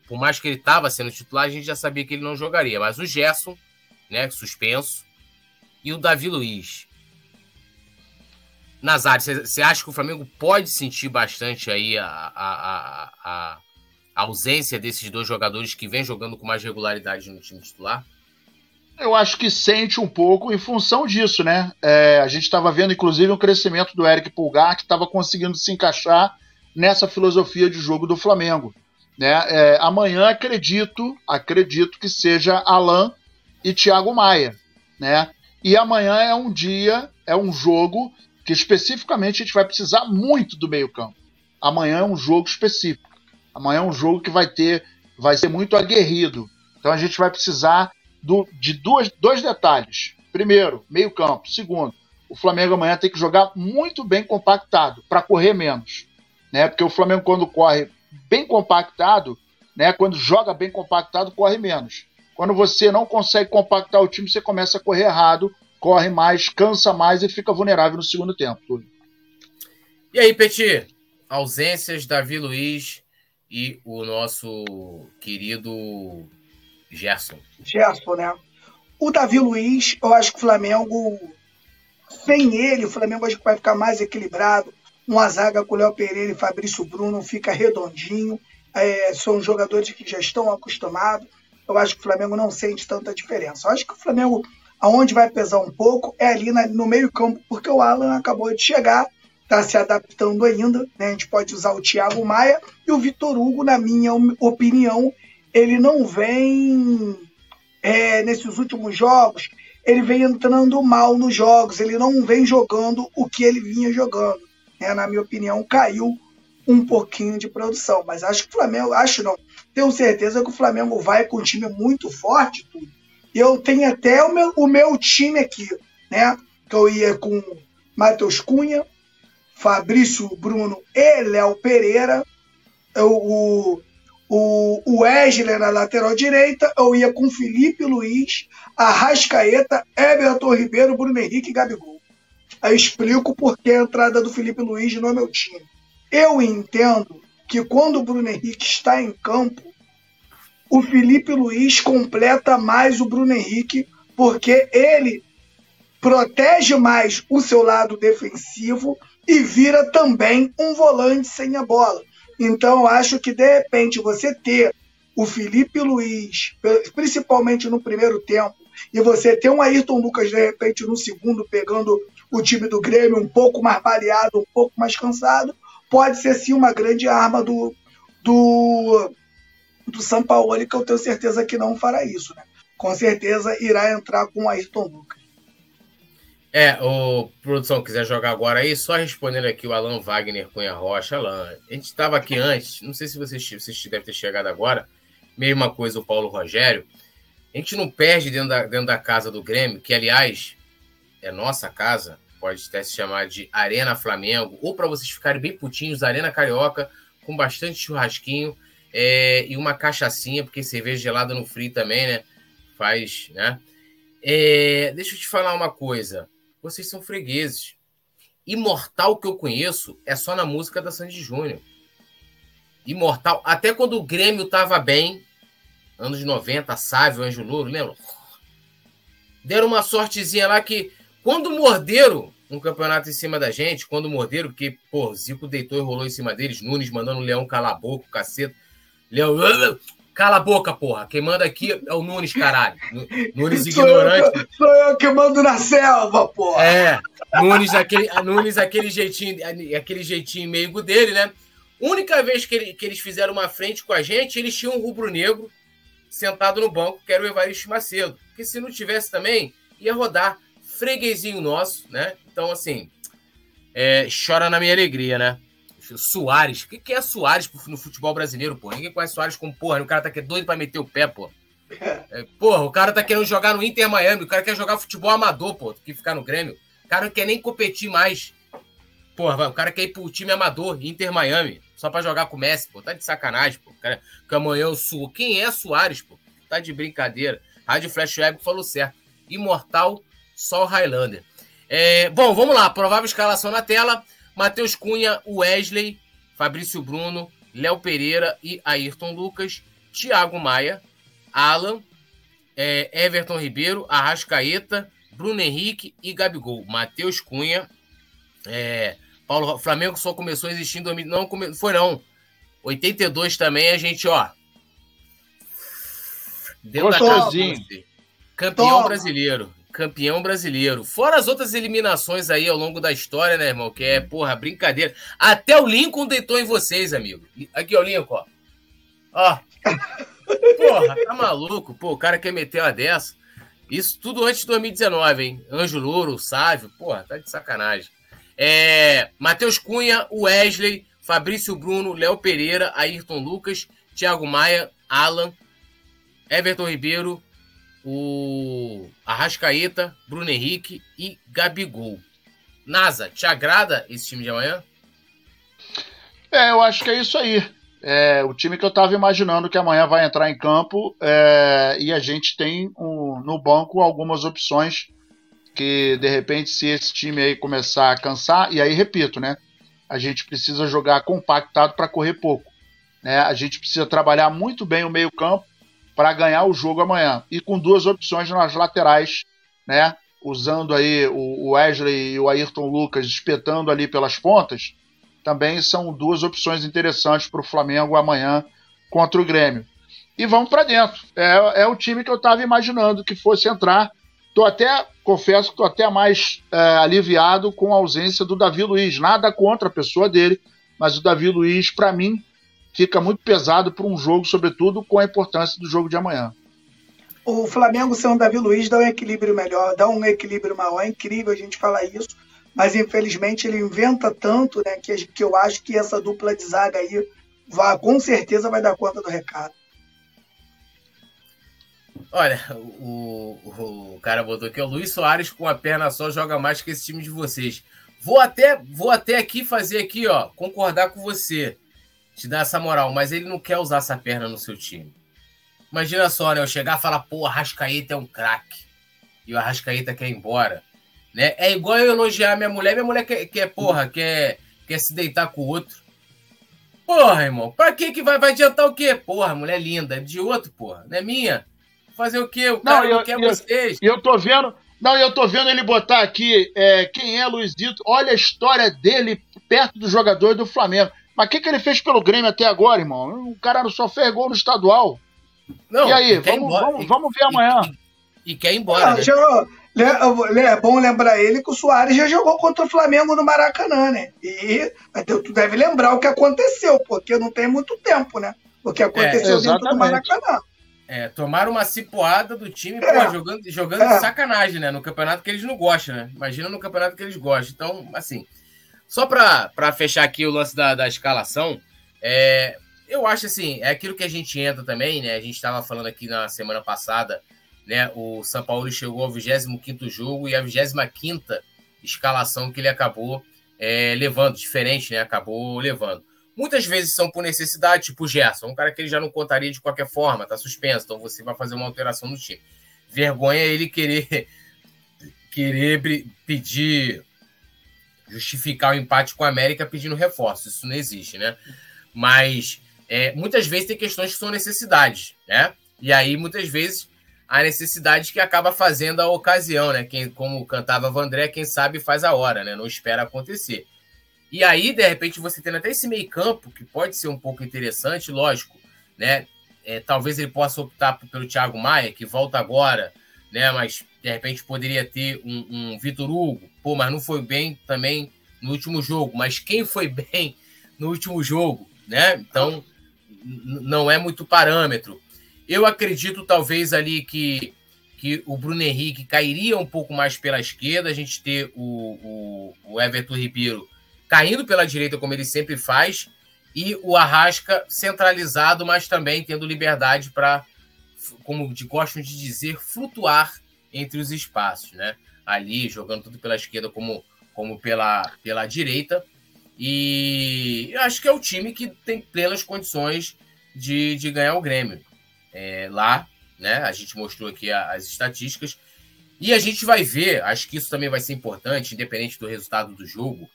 por mais que ele estava sendo titular, a gente já sabia que ele não jogaria. Mas o Gerson, né, suspenso, e o Davi Luiz. Nazário, você acha que o Flamengo pode sentir bastante aí a, a, a, a, ausência desses dois jogadores que vêm jogando com mais regularidade no time titular? Eu acho que sente um pouco em função disso, né? É, a gente estava vendo, inclusive, um crescimento do Eric Pulgar, que estava conseguindo se encaixar nessa filosofia de jogo do Flamengo. Né? É, amanhã acredito, acredito que seja Alain e Thiago Maia, né? E amanhã é um dia, é um jogo que especificamente a gente vai precisar muito do meio-campo. Amanhã é um jogo específico. Amanhã é um jogo que vai ter, vai ser muito aguerrido. Então a gente vai precisar do, de duas, dois detalhes. Primeiro, meio-campo. Segundo, o Flamengo amanhã tem que jogar muito bem compactado para correr menos, né? Porque o Flamengo quando corre bem compactado, né? Quando joga bem compactado, corre menos. Quando você não consegue compactar o time, você começa a correr errado, corre mais, cansa mais e fica vulnerável no segundo tempo. E aí, Petit? Ausências, Davi Luiz e o nosso querido Gerson. Gerson, né? O Davi Luiz, eu acho que o Flamengo, sem ele, o Flamengo acho que vai ficar mais equilibrado. Uma zaga com o Léo Pereira e Fabrício Bruno fica redondinho. É, são jogadores que já estão acostumados eu acho que o Flamengo não sente tanta diferença. Eu acho que o Flamengo, aonde vai pesar um pouco, é ali na, no meio-campo, porque o Alan acabou de chegar, está se adaptando ainda. Né? A gente pode usar o Thiago Maia e o Vitor Hugo, na minha opinião, ele não vem é, nesses últimos jogos, ele vem entrando mal nos jogos, ele não vem jogando o que ele vinha jogando. Né? Na minha opinião, caiu um pouquinho de produção. Mas acho que o Flamengo, acho não, tenho certeza que o Flamengo vai com um time muito forte. E eu tenho até o meu, o meu time aqui, né? Que eu ia com Matheus Cunha, Fabrício Bruno e Léo Pereira. O, o, o Wesley na lateral direita, eu ia com Felipe Luiz, Arrascaeta, Everton Ribeiro, Bruno Henrique e Gabigol. Explico por que a entrada do Felipe Luiz no meu time. Eu entendo que quando o Bruno Henrique está em campo, o Felipe Luiz completa mais o Bruno Henrique, porque ele protege mais o seu lado defensivo e vira também um volante sem a bola. Então, acho que de repente você ter o Felipe Luiz, principalmente no primeiro tempo, e você ter um Ayrton Lucas de repente no segundo, pegando o time do Grêmio um pouco mais baleado, um pouco mais cansado, pode ser sim uma grande arma do, do, do São Paulo, que eu tenho certeza que não fará isso. Né? Com certeza irá entrar com o Ayrton Lucas. É, o produção quiser jogar agora aí, só respondendo aqui o Alan Wagner Cunha Rocha. Alan, a gente estava aqui antes, não sei se vocês, vocês devem ter chegado agora, mesma coisa o Paulo Rogério. A gente não perde dentro da, dentro da casa do Grêmio, que aliás é nossa casa, pode até se chamar de Arena Flamengo, ou para vocês ficarem bem putinhos, Arena Carioca, com bastante churrasquinho é, e uma cachaçinha, porque cerveja gelada no frio também, né? Faz, né? É, deixa eu te falar uma coisa. Vocês são fregueses. Imortal que eu conheço é só na música da Sandy Júnior. Imortal. Até quando o Grêmio tava bem, anos 90, Sávio, Anjo Louro, lembra? Deram uma sortezinha lá que quando morderam um campeonato em cima da gente, quando morderam, porque, pô, Zico deitou e rolou em cima deles, Nunes mandando o Leão calar a boca, o. Leão, cala a boca, porra. Quem manda aqui é o Nunes, caralho. Nunes ignorante. Sou eu, sou eu que mando na selva, porra. É, Nunes aquele, Nunes aquele jeitinho, aquele jeitinho meigo dele, né? Única vez que, ele, que eles fizeram uma frente com a gente, eles tinham um rubro-negro sentado no banco, que era o Evaristo Macedo. Porque se não tivesse também, ia rodar freguesinho nosso, né? Então, assim, é, chora na minha alegria, né? Soares. O que, é Soares no futebol brasileiro, pô? Ninguém conhece Soares como porra. O cara tá aqui doido pra meter o pé, pô. É, porra, o cara tá querendo jogar no Inter Miami. O cara quer jogar futebol amador, pô. Que ficar no Grêmio. O cara não quer nem competir mais. Porra, o cara quer ir pro time amador, Inter Miami. Só pra jogar com o Messi, pô. Tá de sacanagem, pô. O cara, que amanhã eu suo. Quem é Soares, pô? Tá de brincadeira. Rádio Flash Web falou certo. Imortal só Highlander. É, bom, vamos lá. Provável escalação na tela. Matheus Cunha, Wesley, Fabrício Bruno, Léo Pereira e Ayrton Lucas, Thiago Maia, Alan, é, Everton Ribeiro, Arrascaeta, Bruno Henrique e Gabigol. Matheus Cunha, É, Paulo, Flamengo só começou a existir em 2000, não come, foi não. 82 também a gente, ó. Deu da Campeão Toma. brasileiro. Campeão brasileiro. Fora as outras eliminações aí ao longo da história, né, irmão? Que é, porra, brincadeira. Até o Lincoln deitou em vocês, amigo. Aqui, ó, Lincoln, ó. Ó. Porra, tá maluco? Pô, o cara quer meter uma dessa. Isso tudo antes de 2019, hein? Anjo Louro, Sávio, porra, tá de sacanagem. É, Matheus Cunha, Wesley, Fabrício Bruno, Léo Pereira, Ayrton Lucas, Thiago Maia, Alan, Everton Ribeiro, o Arrascaeta, Bruno Henrique e Gabigol. Nasa, te agrada esse time de amanhã? É, eu acho que é isso aí. É, o time que eu estava imaginando que amanhã vai entrar em campo é, e a gente tem um, no banco algumas opções que de repente se esse time aí começar a cansar e aí repito, né? A gente precisa jogar compactado para correr pouco, né? A gente precisa trabalhar muito bem o meio campo para ganhar o jogo amanhã e com duas opções nas laterais, né? Usando aí o Wesley e o Ayrton Lucas espetando ali pelas pontas também são duas opções interessantes para o Flamengo amanhã contra o Grêmio. E vamos para dentro. É, é o time que eu estava imaginando que fosse entrar. Tô até, confesso que estou até mais é, aliviado com a ausência do Davi Luiz. Nada contra a pessoa dele, mas o Davi Luiz, para mim, fica muito pesado para um jogo, sobretudo com a importância do jogo de amanhã. O Flamengo sem o Davi Luiz dá um equilíbrio melhor, dá um equilíbrio maior. É incrível a gente falar isso mas infelizmente ele inventa tanto, né, que, que eu acho que essa dupla de zaga aí vai, com certeza vai dar conta do recado. Olha, o, o, o cara botou aqui, o Luiz Soares com a perna só joga mais que esse time de vocês. Vou até, vou até aqui fazer aqui, ó, concordar com você, te dar essa moral, mas ele não quer usar essa perna no seu time. Imagina só, né, eu chegar e falar, pô, Arrascaeta é um craque, e o Arrascaeta quer ir embora. Né? É igual eu elogiar minha mulher, minha mulher quer, quer porra, quer, quer se deitar com o outro. Porra, irmão, pra que que vai, vai adiantar o quê? Porra, mulher linda, é de outro, porra, não é minha. Fazer o quê? O cara não, eu, não quer eu, vocês. E eu tô vendo, não, eu tô vendo ele botar aqui é, quem é Luiz Dito. Olha a história dele perto do jogador do Flamengo. Mas o que, que ele fez pelo Grêmio até agora, irmão? O cara só fez gol no estadual. Não, e aí, vamos, vamos, vamos ver amanhã. E, e, e quer ir embora. Não, né? É bom lembrar ele que o Soares já jogou contra o Flamengo no Maracanã, né? E tu deve lembrar o que aconteceu, porque não tem muito tempo, né? O que aconteceu é, dentro do Maracanã. É, tomaram uma cipoada do time é. pô, jogando, jogando é. de sacanagem, né? No campeonato que eles não gostam, né? Imagina no campeonato que eles gostam. Então, assim, só para fechar aqui o lance da, da escalação, é, eu acho assim, é aquilo que a gente entra também, né? A gente estava falando aqui na semana passada né? O São Paulo chegou ao 25 jogo e a 25 escalação que ele acabou é, levando, diferente, né? Acabou levando. Muitas vezes são por necessidade, tipo o Gerson, um cara que ele já não contaria de qualquer forma, tá suspenso, então você vai fazer uma alteração no time. Vergonha é ele querer (laughs) querer pedir justificar o empate com a América pedindo reforço. Isso não existe, né? Mas é, muitas vezes tem questões que são necessidades, né? E aí, muitas vezes, a necessidade que acaba fazendo a ocasião, né? Quem, como cantava Vandré, quem sabe faz a hora, né? Não espera acontecer. E aí, de repente, você tendo até esse meio campo, que pode ser um pouco interessante, lógico, né? É, talvez ele possa optar pelo Thiago Maia, que volta agora, né? Mas, de repente, poderia ter um, um Vitor Hugo. Pô, mas não foi bem também no último jogo. Mas quem foi bem no último jogo, né? Então, não é muito parâmetro. Eu acredito, talvez, ali que, que o Bruno Henrique cairia um pouco mais pela esquerda, a gente ter o, o, o Everton Ribeiro caindo pela direita, como ele sempre faz, e o Arrasca centralizado, mas também tendo liberdade para, como gostam de dizer, flutuar entre os espaços, né? Ali, jogando tudo pela esquerda como, como pela, pela direita. E eu acho que é o time que tem plenas condições de, de ganhar o Grêmio é, lá, né? A gente mostrou aqui as estatísticas. E a gente vai ver, acho que isso também vai ser importante, independente do resultado do jogo,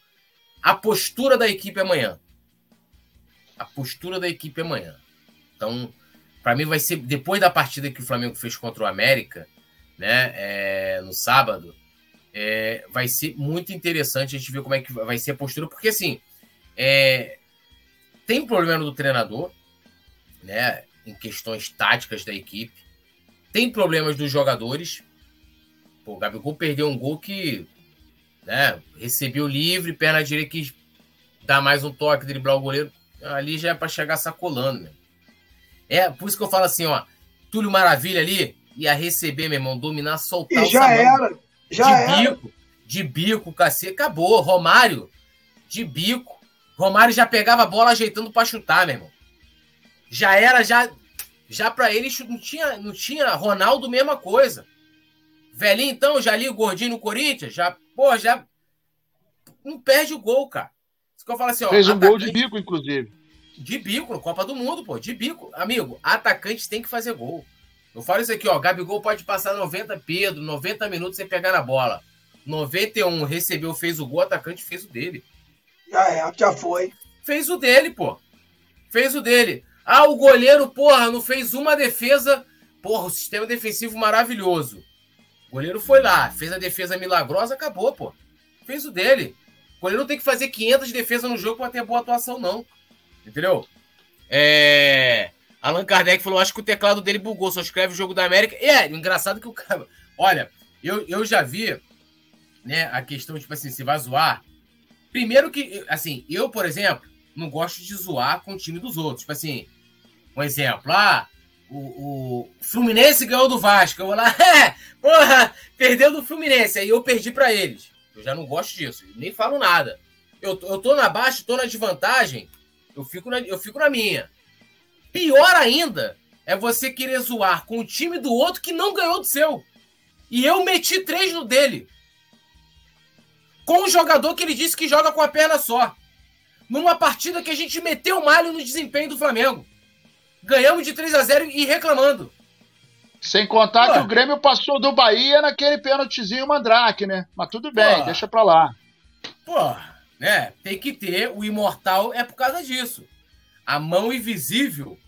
a postura da equipe amanhã. A postura da equipe amanhã. Então, para mim vai ser depois da partida que o Flamengo fez contra o América, né, é, no sábado, é, vai ser muito interessante a gente ver como é que vai ser a postura, porque assim, é, tem problema do treinador, né, em questões táticas da equipe, tem problemas dos jogadores. Pô, o Gabigol perdeu um gol que né, recebeu livre, perna direita quis dar mais um toque, driblar o goleiro. Ali já é para chegar sacolando, meu. É, por isso que eu falo assim, ó. Túlio Maravilha ali ia receber, meu irmão, dominar, soltar e o já era, já de era. bico, de bico, cacete, acabou. Romário, de bico. Romário já pegava a bola ajeitando para chutar, meu irmão. Já era, já já para ele não tinha, não tinha Ronaldo mesma coisa. Velhinho então, já ali o gordinho no Corinthians, já, pô, já não perde o gol, cara. Isso que eu falo assim, ó, Fez um atacante... gol de bico inclusive. De bico, no Copa do Mundo, pô, de bico. Amigo, atacantes tem que fazer gol. Eu falo isso aqui, ó. Gabigol pode passar 90, Pedro, 90 minutos sem pegar na bola. 91 recebeu, fez o gol, atacante fez o dele. Já é, já foi. Fez o dele, pô. Fez o dele. Ah, o goleiro, porra, não fez uma defesa. Porra, o sistema defensivo maravilhoso. O goleiro foi lá, fez a defesa milagrosa, acabou, pô. Fez o dele. O goleiro não tem que fazer 500 defesas no jogo para ter boa atuação, não. Entendeu? É. Allan Kardec falou: acho que o teclado dele bugou, só escreve o jogo da América. E é, engraçado que o cara. Olha, eu, eu já vi, né, a questão, tipo assim, se vai zoar. Primeiro que, assim, eu, por exemplo, não gosto de zoar com o time dos outros. Tipo assim, um exemplo, ah, o, o Fluminense ganhou do Vasco. Eu vou lá, (laughs) é, porra, perdeu do Fluminense. Aí eu perdi para eles. Eu já não gosto disso, nem falo nada. Eu, eu tô na baixa, tô na desvantagem, eu fico na, eu fico na minha. Pior ainda é você querer zoar com o time do outro que não ganhou do seu. E eu meti três no dele. Com o jogador que ele disse que joga com a perna só. Numa partida que a gente meteu malho no desempenho do Flamengo. Ganhamos de 3 a 0 e reclamando. Sem contar Pô. que o Grêmio passou do Bahia naquele pênaltizinho Mandrake, né? Mas tudo bem, Pô. deixa pra lá. Pô, né? Tem que ter, o imortal é por causa disso. A mão invisível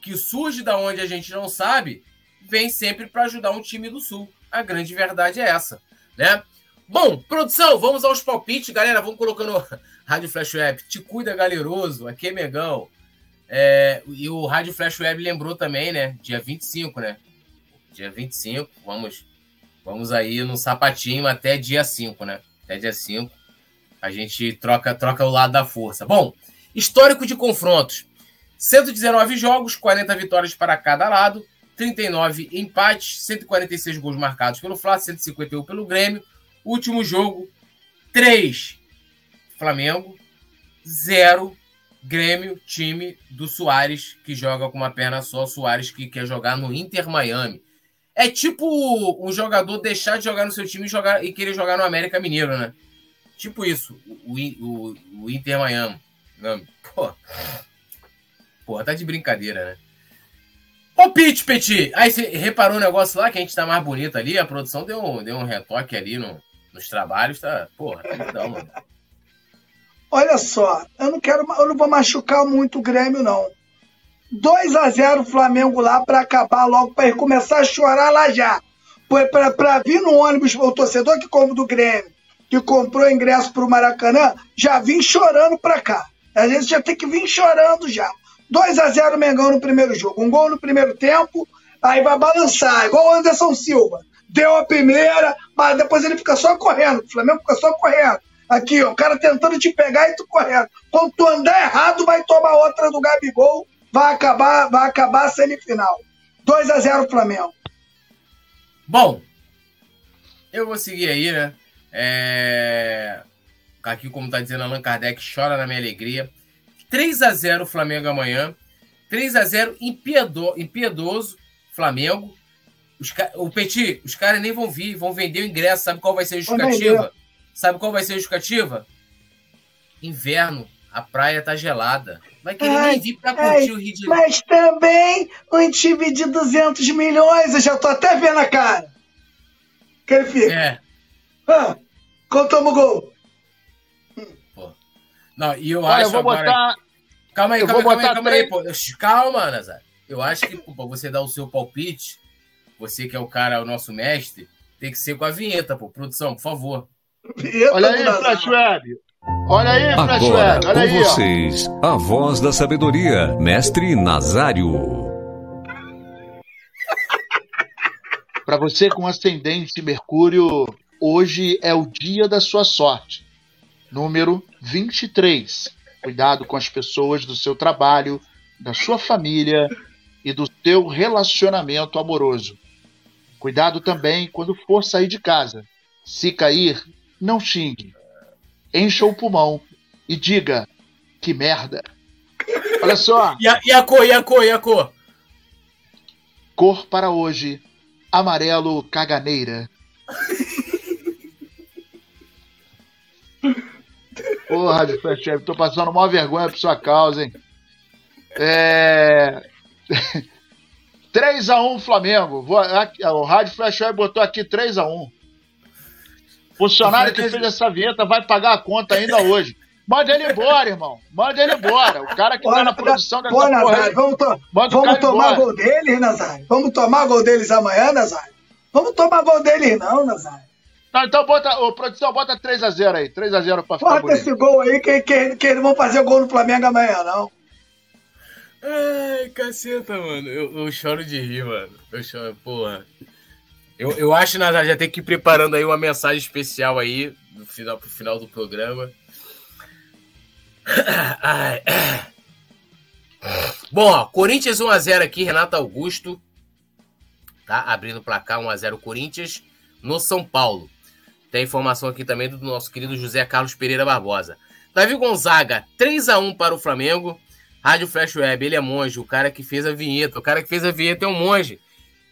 que surge da onde a gente não sabe, vem sempre para ajudar um time do Sul. A grande verdade é essa, né? Bom, produção, vamos aos palpites, galera. Vamos colocando (laughs) Rádio Flash Web. Te cuida, galeroso. Aqui é Megão. É, e o Rádio Flash Web lembrou também, né? Dia 25, né? Dia 25, vamos, vamos aí no sapatinho até dia 5, né? Até dia 5. A gente troca, troca o lado da força. Bom, histórico de confrontos. 119 jogos, 40 vitórias para cada lado, 39 empates, 146 gols marcados pelo Flamengo, 151 pelo Grêmio. Último jogo, 3 Flamengo, 0 Grêmio, time do Soares, que joga com uma perna só, Soares que quer jogar no Inter Miami. É tipo um jogador deixar de jogar no seu time e, jogar, e querer jogar no América Mineiro, né? Tipo isso, o, o, o Inter Miami. Pô, Porra, tá de brincadeira, né? Ô, Pete, Petit, aí você reparou um negócio lá que a gente tá mais bonito ali? A produção deu um, deu um retoque ali no, nos trabalhos, tá? Porra, tá mano. Olha só, eu não quero, eu não vou machucar muito o Grêmio, não. 2 a 0 Flamengo lá para acabar logo, para começar a chorar lá já. Para vir no ônibus, o torcedor que compra do Grêmio, que comprou ingresso para o Maracanã, já vim chorando para cá. A gente já tem que vir chorando já. 2 a 0 Mengão no primeiro jogo. Um gol no primeiro tempo, aí vai balançar, igual o Anderson Silva. Deu a primeira, mas depois ele fica só correndo. O Flamengo fica só correndo. Aqui, ó, o cara tentando te pegar e tu correndo. Quando tu andar errado, vai tomar outra do Gabigol, vai acabar, vai acabar a semifinal. 2 a 0 Flamengo. Bom, eu vou seguir aí, né? É... Aqui, como tá dizendo Allan Kardec, chora na minha alegria. 3 a 0 Flamengo amanhã. 3 a 0 impiedo, impiedoso Flamengo. Os, o Petit, os caras nem vão vir, vão vender o ingresso. Sabe qual vai ser a justificativa? Sabe qual vai ser a justificativa? Inverno, a praia tá gelada. Vai querer ai, nem vir pra curtir ai, o Rio de Janeiro. Mas também um time de 200 milhões, eu já tô até vendo a cara. Que ele fica. É. Ah, quando toma o gol? Não, e eu Olha, acho eu vou agora... botar... Calma aí, calma, calma, aí, calma aí, pô. Calma, Nazar. Eu acho que pô, você dá o seu palpite, você que é o cara, o nosso mestre, Tem que ser com a vinheta, pô. Produção, por favor. Vinheta olha aí, Flash Web. Olha aí, Flash Agora, Web. Olha com aí, vocês, ó. a voz da sabedoria, Mestre Nazário. Para você com ascendente Mercúrio, hoje é o dia da sua sorte. Número 23. Cuidado com as pessoas do seu trabalho, da sua família e do seu relacionamento amoroso. Cuidado também quando for sair de casa. Se cair, não xingue. Encha o pulmão e diga: que merda. Olha só. E a, e a cor, e a cor, e a cor? Cor para hoje: amarelo caganeira. Porra, Rádio Web, tô passando uma vergonha por sua causa, hein? É. (laughs) 3x1 Flamengo. Vou, aqui, o Rádio Flash Web botou aqui 3x1. Funcionário que fez essa vinheta vai pagar a conta ainda hoje. Manda ele embora, irmão. Manda ele embora. O cara que tá na produção dessa porra aí, vamos, to vamos tomar embora. gol deles, Nazário? Vamos tomar gol deles amanhã, Nazário? Vamos tomar gol deles não, Nazário. Não, então bota, ô, produção, bota 3x0 aí. 3x0 pra ficar Bota bonito. esse gol aí que, que, que eles vão fazer gol no Flamengo amanhã, não. Ai, caceta, mano. Eu, eu choro de rir, mano. Eu choro, porra. Eu, eu acho, Nazar, já tem que ir preparando aí uma mensagem especial aí no final, pro final do programa. Ai. Bom, ó, Corinthians 1x0 aqui, Renato Augusto. Tá abrindo o placar 1x0 Corinthians no São Paulo. Tem informação aqui também do nosso querido José Carlos Pereira Barbosa. Davi Gonzaga, 3x1 para o Flamengo. Rádio Flash Web, ele é monge, o cara que fez a vinheta. O cara que fez a vinheta é um monge.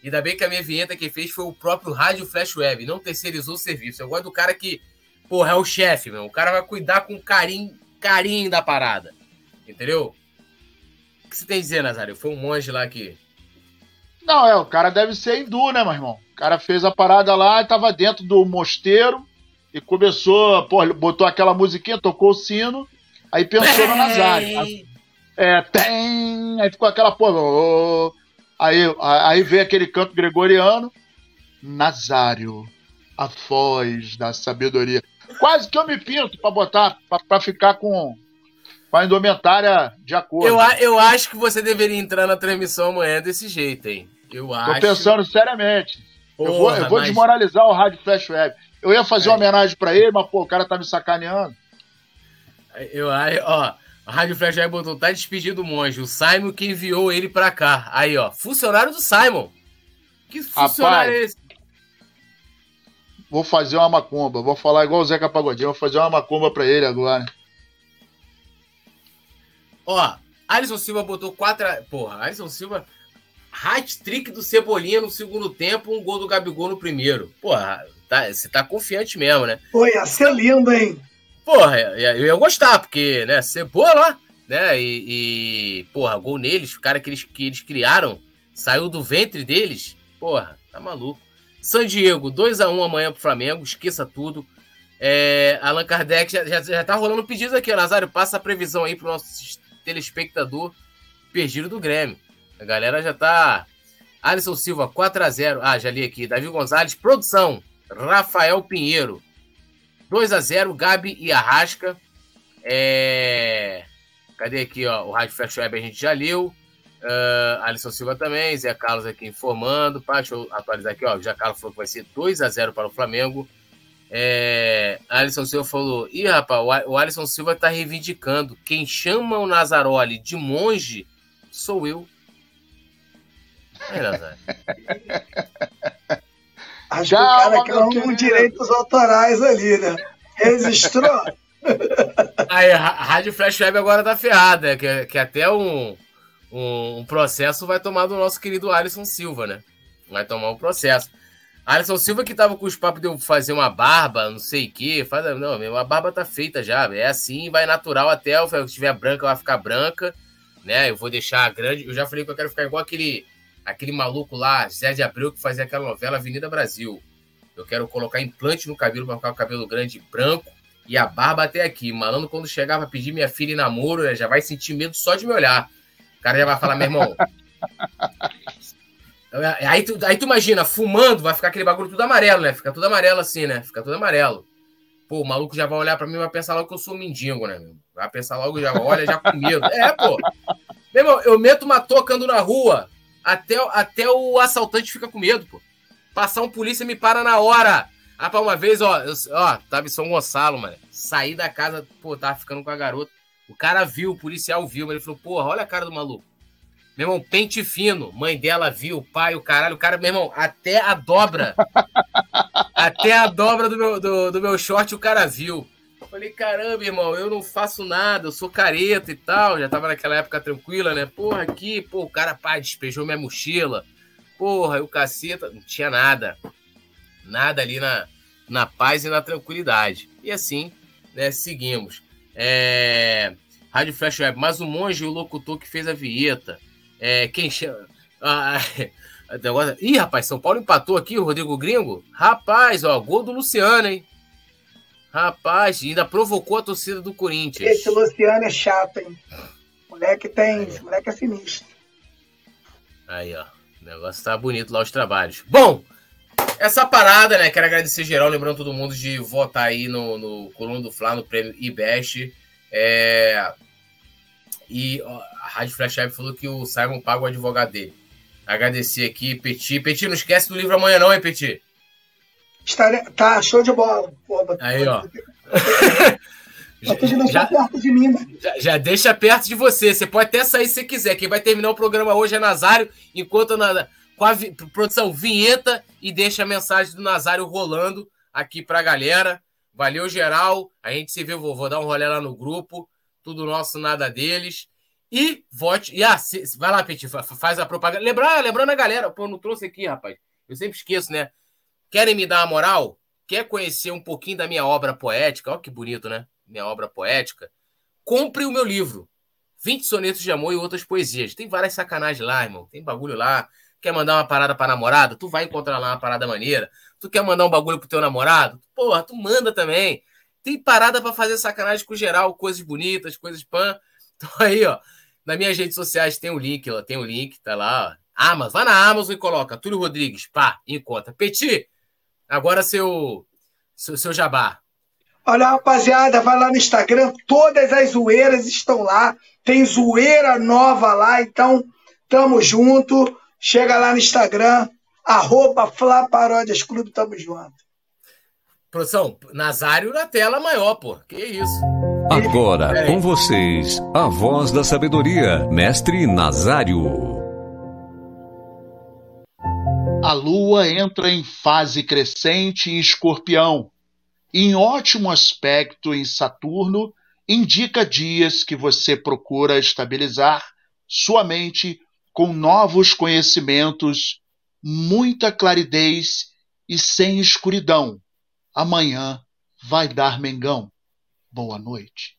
Ainda bem que a minha vinheta que fez foi o próprio Rádio Flash Web, não terceirizou o serviço. Eu gosto do cara que, porra, é o chefe, meu. O cara vai cuidar com carinho, carinho da parada. Entendeu? O que você tem a dizer, Nazário? Foi um monge lá que. Não, é, o cara deve ser hindu, né, meu irmão? O cara fez a parada lá, tava dentro do mosteiro e começou, pô, botou aquela musiquinha, tocou o sino, aí pensou no (laughs) Nazário. É, tem, aí ficou aquela porra. ô, aí, aí veio aquele canto gregoriano, Nazário, a voz da sabedoria. Quase que eu me pinto pra botar, pra ficar com, com a indumentária de acordo. Eu, eu acho que você deveria entrar na transmissão amanhã desse jeito, hein? Eu Tô acho. pensando seriamente. Eu vou, Porra, eu vou mas- desmoralizar o Rádio Flash Web. Eu ia fazer É. uma homenagem pra ele, mas pô, o cara tá me sacaneando. Eu, aí, ó, a Rádio Flash aí botou, tá despedido o monge. O Simon que enviou ele pra cá. Aí, ó, funcionário do Simon. Que funcionário Rapaz. é esse? Vou fazer uma macumba. Vou falar igual o Zeca Pagodinho. Vou fazer uma macumba pra ele agora. Ó, Alisson Silva botou quatro. Porra, Alisson Silva. Hat-trick do Cebolinha no segundo tempo, um gol do Gabigol no primeiro. Porra, tá, você tá confiante mesmo, né? Pô, ia ser lindo, hein? Porra, eu ia gostar, porque, né, Cebola, né, e, e porra, gol neles, o cara que eles, que eles criaram, saiu do ventre deles, porra, tá maluco. San Diego, 2x1 amanhã pro Flamengo, esqueça tudo. É, Allan Kardec, já, já, já tá rolando pedido aqui, Nazário, passa a previsão aí pro nosso telespectador perdido do Grêmio. A galera já tá... Alisson Silva, 4x0, ah, já li aqui, Davi Gonzalez, produção, Rafael Pinheiro, 2 a 0 Gabi e Arrasca. É... Cadê aqui, ó? O Rádio Flash Web a gente já leu. Uh, Alisson Silva também, Zé Carlos aqui informando. Pá, deixa eu atualizar aqui, ó. O Zé Carlos falou que vai ser 2 a 0 para o Flamengo. É... Alisson Silva falou: Ih, rapaz, o Alisson Silva tá reivindicando. Quem chama o Nazaroli de monge sou eu. Nazário. (laughs) Acho Calma, que o cara quer um querido. direitos autorais ali, né? Registrou? (laughs) Aí, a Rádio Flash Web agora tá ferrada, que, que até um, um, um processo vai tomar do nosso querido Alisson Silva, né? Vai tomar um processo. Alisson Silva que tava com os papos de eu fazer uma barba, não sei o quê. Faz, não, meu, a barba tá feita já. É assim, vai natural até. Se tiver branca, vai ficar branca. Né? Eu vou deixar grande. Eu já falei que eu quero ficar igual aquele, aquele maluco lá, Zé de Abreu, que fazia aquela novela Avenida Brasil. Eu quero colocar implante no cabelo para ficar o cabelo grande branco e a barba até aqui. Malandro, quando chegar pra pedir minha filha em namoro, já vai sentir medo só de me olhar. O cara já vai falar, meu irmão. Aí tu, aí tu imagina, fumando, vai ficar aquele bagulho tudo amarelo, né? Fica tudo amarelo assim, né? Fica tudo amarelo. Pô, o maluco já vai olhar pra mim e vai pensar logo que eu sou um mendigo, né? Vai pensar logo, já olha, já com medo. É, pô. Meu irmão, eu meto uma toca ando na rua, até, até o assaltante fica com medo, pô. Passar um polícia me para na hora. Ah, pra uma vez, ó, eu, ó, tava em São Gonçalo, mano. Saí da casa, pô, tava ficando com a garota. O cara viu, o policial viu, mas ele falou, porra, olha a cara do maluco. Meu irmão, pente fino. Mãe dela viu, o pai, o caralho. O cara, meu irmão, até a dobra. (laughs) até a dobra do meu, do, do meu short o cara viu. Falei, caramba, irmão, eu não faço nada, eu sou careta e tal. Já tava naquela época tranquila, né? Porra, aqui, pô, o cara, pá, despejou minha mochila. Porra, e o caceta, não tinha nada. Nada ali na, na paz e na tranquilidade. E assim, né, seguimos. É... Rádio Flash Web, mas o monge e o locutor que fez a vinheta. É, quem chama. Ah. (laughs) Ih, rapaz, São Paulo empatou aqui, o Rodrigo Gringo. Rapaz, ó, gol do Luciano, hein? Rapaz, ainda provocou a torcida do Corinthians. Esse Luciano é chato, hein? Moleque tem. Aí, moleque é sinistro. Aí, ó. O negócio tá bonito lá os trabalhos. Bom, essa parada, né? Quero agradecer geral, lembrando todo mundo de votar aí no, no Coluna do Fla, no prêmio IBEST. É... E ó, a Rádio Flash falou que o Simon paga o advogado dele. Agradecer aqui, Petit. Petit, não esquece do livro amanhã, não, hein, Petit? Estarei... Tá, show de bola. Pô, aí, ó. já, perto de mim, mano. Já, já, deixa perto de você. Você pode até sair se quiser. Quem vai terminar o programa hoje é Nazário, enquanto na, com a vi, produção vinheta e deixa a mensagem do Nazário rolando aqui pra galera. Valeu, geral. A gente se vê, vou, vou dar um rolê lá no grupo. Tudo nosso, nada deles. E vote. E ah, se, vai lá, Petit, faz a propaganda. Lembrar, lembrando a galera, pô, não trouxe aqui, rapaz. Eu sempre esqueço, né? Querem me dar uma moral? Quer conhecer um pouquinho da minha obra poética? Olha que bonito, né? Minha obra poética. Compre o meu livro. 20 sonetos de amor e outras poesias. Tem várias sacanagens lá, irmão. Tem bagulho lá. Quer mandar uma parada pra namorada? Tu vai encontrar lá uma parada maneira. Tu quer mandar um bagulho pro teu namorado? Porra, tu manda também. Tem parada para fazer sacanagem com geral, coisas bonitas, coisas pan. (laughs) Então aí, ó, nas minhas redes sociais tem o um link, ó, tem o um link, tá lá, ó. Amazon, vai na Amazon e coloca Túlio Rodrigues, pá, encontra. Petit, Agora seu, seu, seu jabá. Olha, rapaziada, vai lá no Instagram, todas as zoeiras estão lá. Tem zoeira nova lá, então tamo junto. Chega lá no Instagram, arroba Flá Paródias Clube, tamo junto. Produção, Nazário na tela maior, pô. Que isso. Agora, com vocês, a voz da sabedoria, mestre Nazário. A lua entra em fase crescente em Escorpião. Em ótimo aspecto em Saturno, indica dias que você procura estabilizar sua mente com novos conhecimentos, muita claridez e sem escuridão. Amanhã vai dar Mengão. Boa noite.